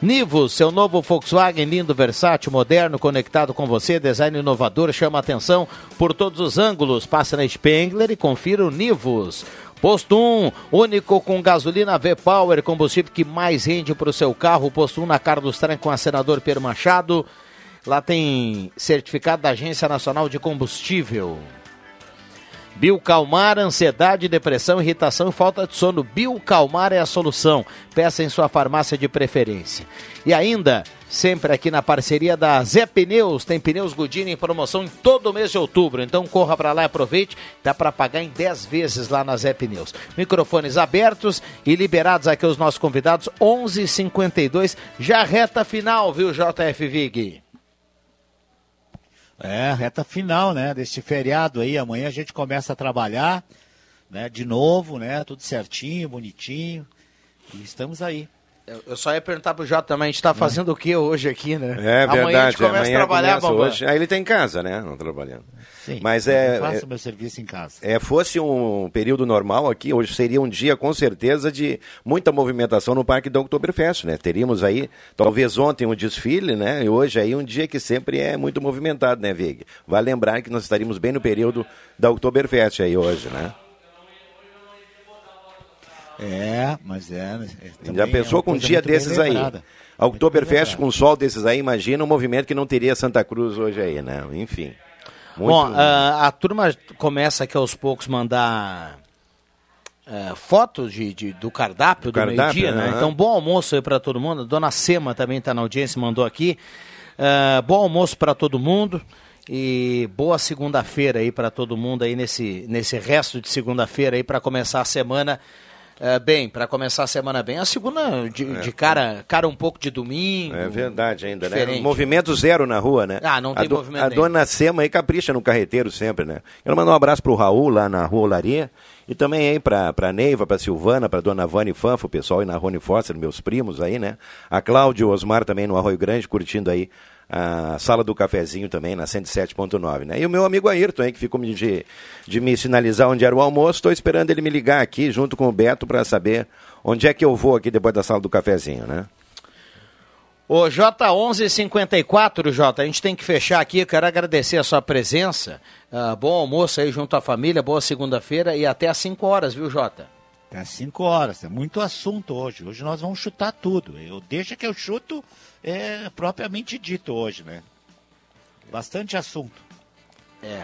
Nivo, seu novo Volkswagen lindo, versátil, moderno, conectado com você, design inovador, chama atenção por todos os ângulos. Passe na Spengler e confira o Nivus. Posto 1, único com gasolina V-Power, combustível que mais rende para o seu carro. Posto 1 na Carlos Tran com a senador Pedro Machado. Lá tem certificado da Agência Nacional de Combustível. Biocalmar, ansiedade, depressão, irritação e falta de sono. Biocalmar é a solução. Peça em sua farmácia de preferência. E ainda, sempre aqui na parceria da Zé Pneus. Tem pneus Goodyear em promoção em todo o mês de outubro. Então corra para lá e aproveite. Dá para pagar em 10 vezes lá na Zé Pneus. Microfones abertos e liberados aqui os nossos convidados. 11:52 já reta final, viu, JF Vig? É, reta final, né, deste feriado aí. Amanhã a gente começa a trabalhar, né, de novo, né, tudo certinho, bonitinho. E estamos aí. Eu- só ia perguntar pro Jota também, a gente tá fazendo o que hoje aqui, né? É Amanhã a verdade, gente começa amanhã a trabalhar, começa hoje. Aí ele tá em casa, né? Não trabalhando. Sim, Mas é, eu faço é- meu serviço em casa. É, fosse um período normal aqui, hoje seria um dia com certeza de muita movimentação no Parque do Oktoberfest, né? Teríamos aí, talvez ontem um desfile, né? E hoje aí um dia que sempre é muito movimentado, né, Vig? Vai lembrar que nós estaríamos bem no período da Oktoberfest aí hoje, né? É, mas é. é Já também pensou é com um dia desses aí? A Oktoberfest com um sol desses aí, imagina um movimento que não teria Santa Cruz hoje aí, né? Enfim. Muito- Bom, ah, a turma começa aqui aos poucos mandar ah, fotos de, de- do cardápio do, cardápio, meio-dia, né? aham. Então, bom almoço aí para todo mundo. A dona Sema também está na audiência, mandou aqui. Ah, bom almoço para todo mundo e boa segunda-feira aí para todo mundo aí nesse, nesse resto de segunda-feira aí para começar a semana ah, bem, para começar a semana bem. A segunda de, É. de cara, cara um pouco de domingo. É verdade ainda, né? Diferente. Movimento zero na rua, né? Ah, não tem a do- movimento A nenhum. dona Sema aí capricha no carreteiro sempre, né? Quero mandar um abraço pro Raul lá na Rua Olaria e também aí pra, pra Neiva, pra Silvana, pra dona Vani Fanfa, o pessoal aí na Rony Foster, meus primos aí, né? A Cláudia e o Osmar também no Arroio Grande, curtindo aí a sala do cafezinho também, na 107.9, né? E o meu amigo Ayrton aí, que ficou de, de, de me sinalizar onde era o almoço, estou esperando ele me ligar aqui junto com o Beto para saber onde é que eu vou aqui depois da sala do cafezinho, né? Ô, J1154, J, a gente tem que fechar aqui. Eu quero agradecer a sua presença. Ah, bom almoço aí junto à família, boa segunda-feira e até às 5 horas, viu, Jota? Até às 5 horas. É muito assunto hoje. Hoje nós vamos chutar tudo. Eu deixa que eu chuto é propriamente dito hoje, né? Bastante assunto. É,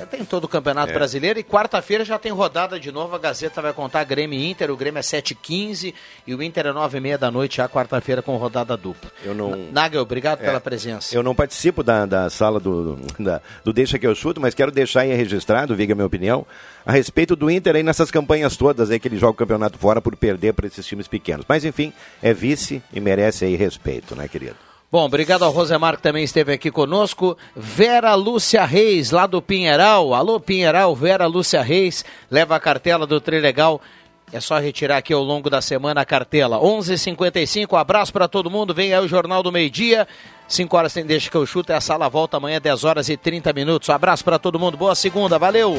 é, tem todo o Campeonato É. Brasileiro e quarta-feira já tem rodada de novo. A Gazeta vai contar Grêmio e Inter. O Grêmio é 7h15 e o Inter é 9h30 da noite, já quarta-feira com rodada dupla. Eu não... Nagel, obrigado É, pela presença. Eu não participo da, da sala do, da- do Deixa Que Eu Chuto, mas quero deixar aí registrado, Viga, minha opinião, a respeito do Inter aí nessas campanhas todas aí que ele joga o campeonato fora por perder para esses times pequenos. Mas enfim, é vice e merece aí respeito, né, querido? Bom, obrigado ao Rosemar que também esteve aqui conosco. Vera Lúcia Reis, lá do Pinheiral. Alô, Pinheiral, Vera Lúcia Reis. Leva a cartela do Trilegal. É só retirar aqui ao longo da semana a cartela. 11:55. Abraço para todo mundo. Vem aí o Jornal do Meio Dia. 5 horas tem deixa que eu chuto. É a sala volta amanhã, 10 horas e 30 minutos. Abraço para todo mundo. Boa segunda. Valeu.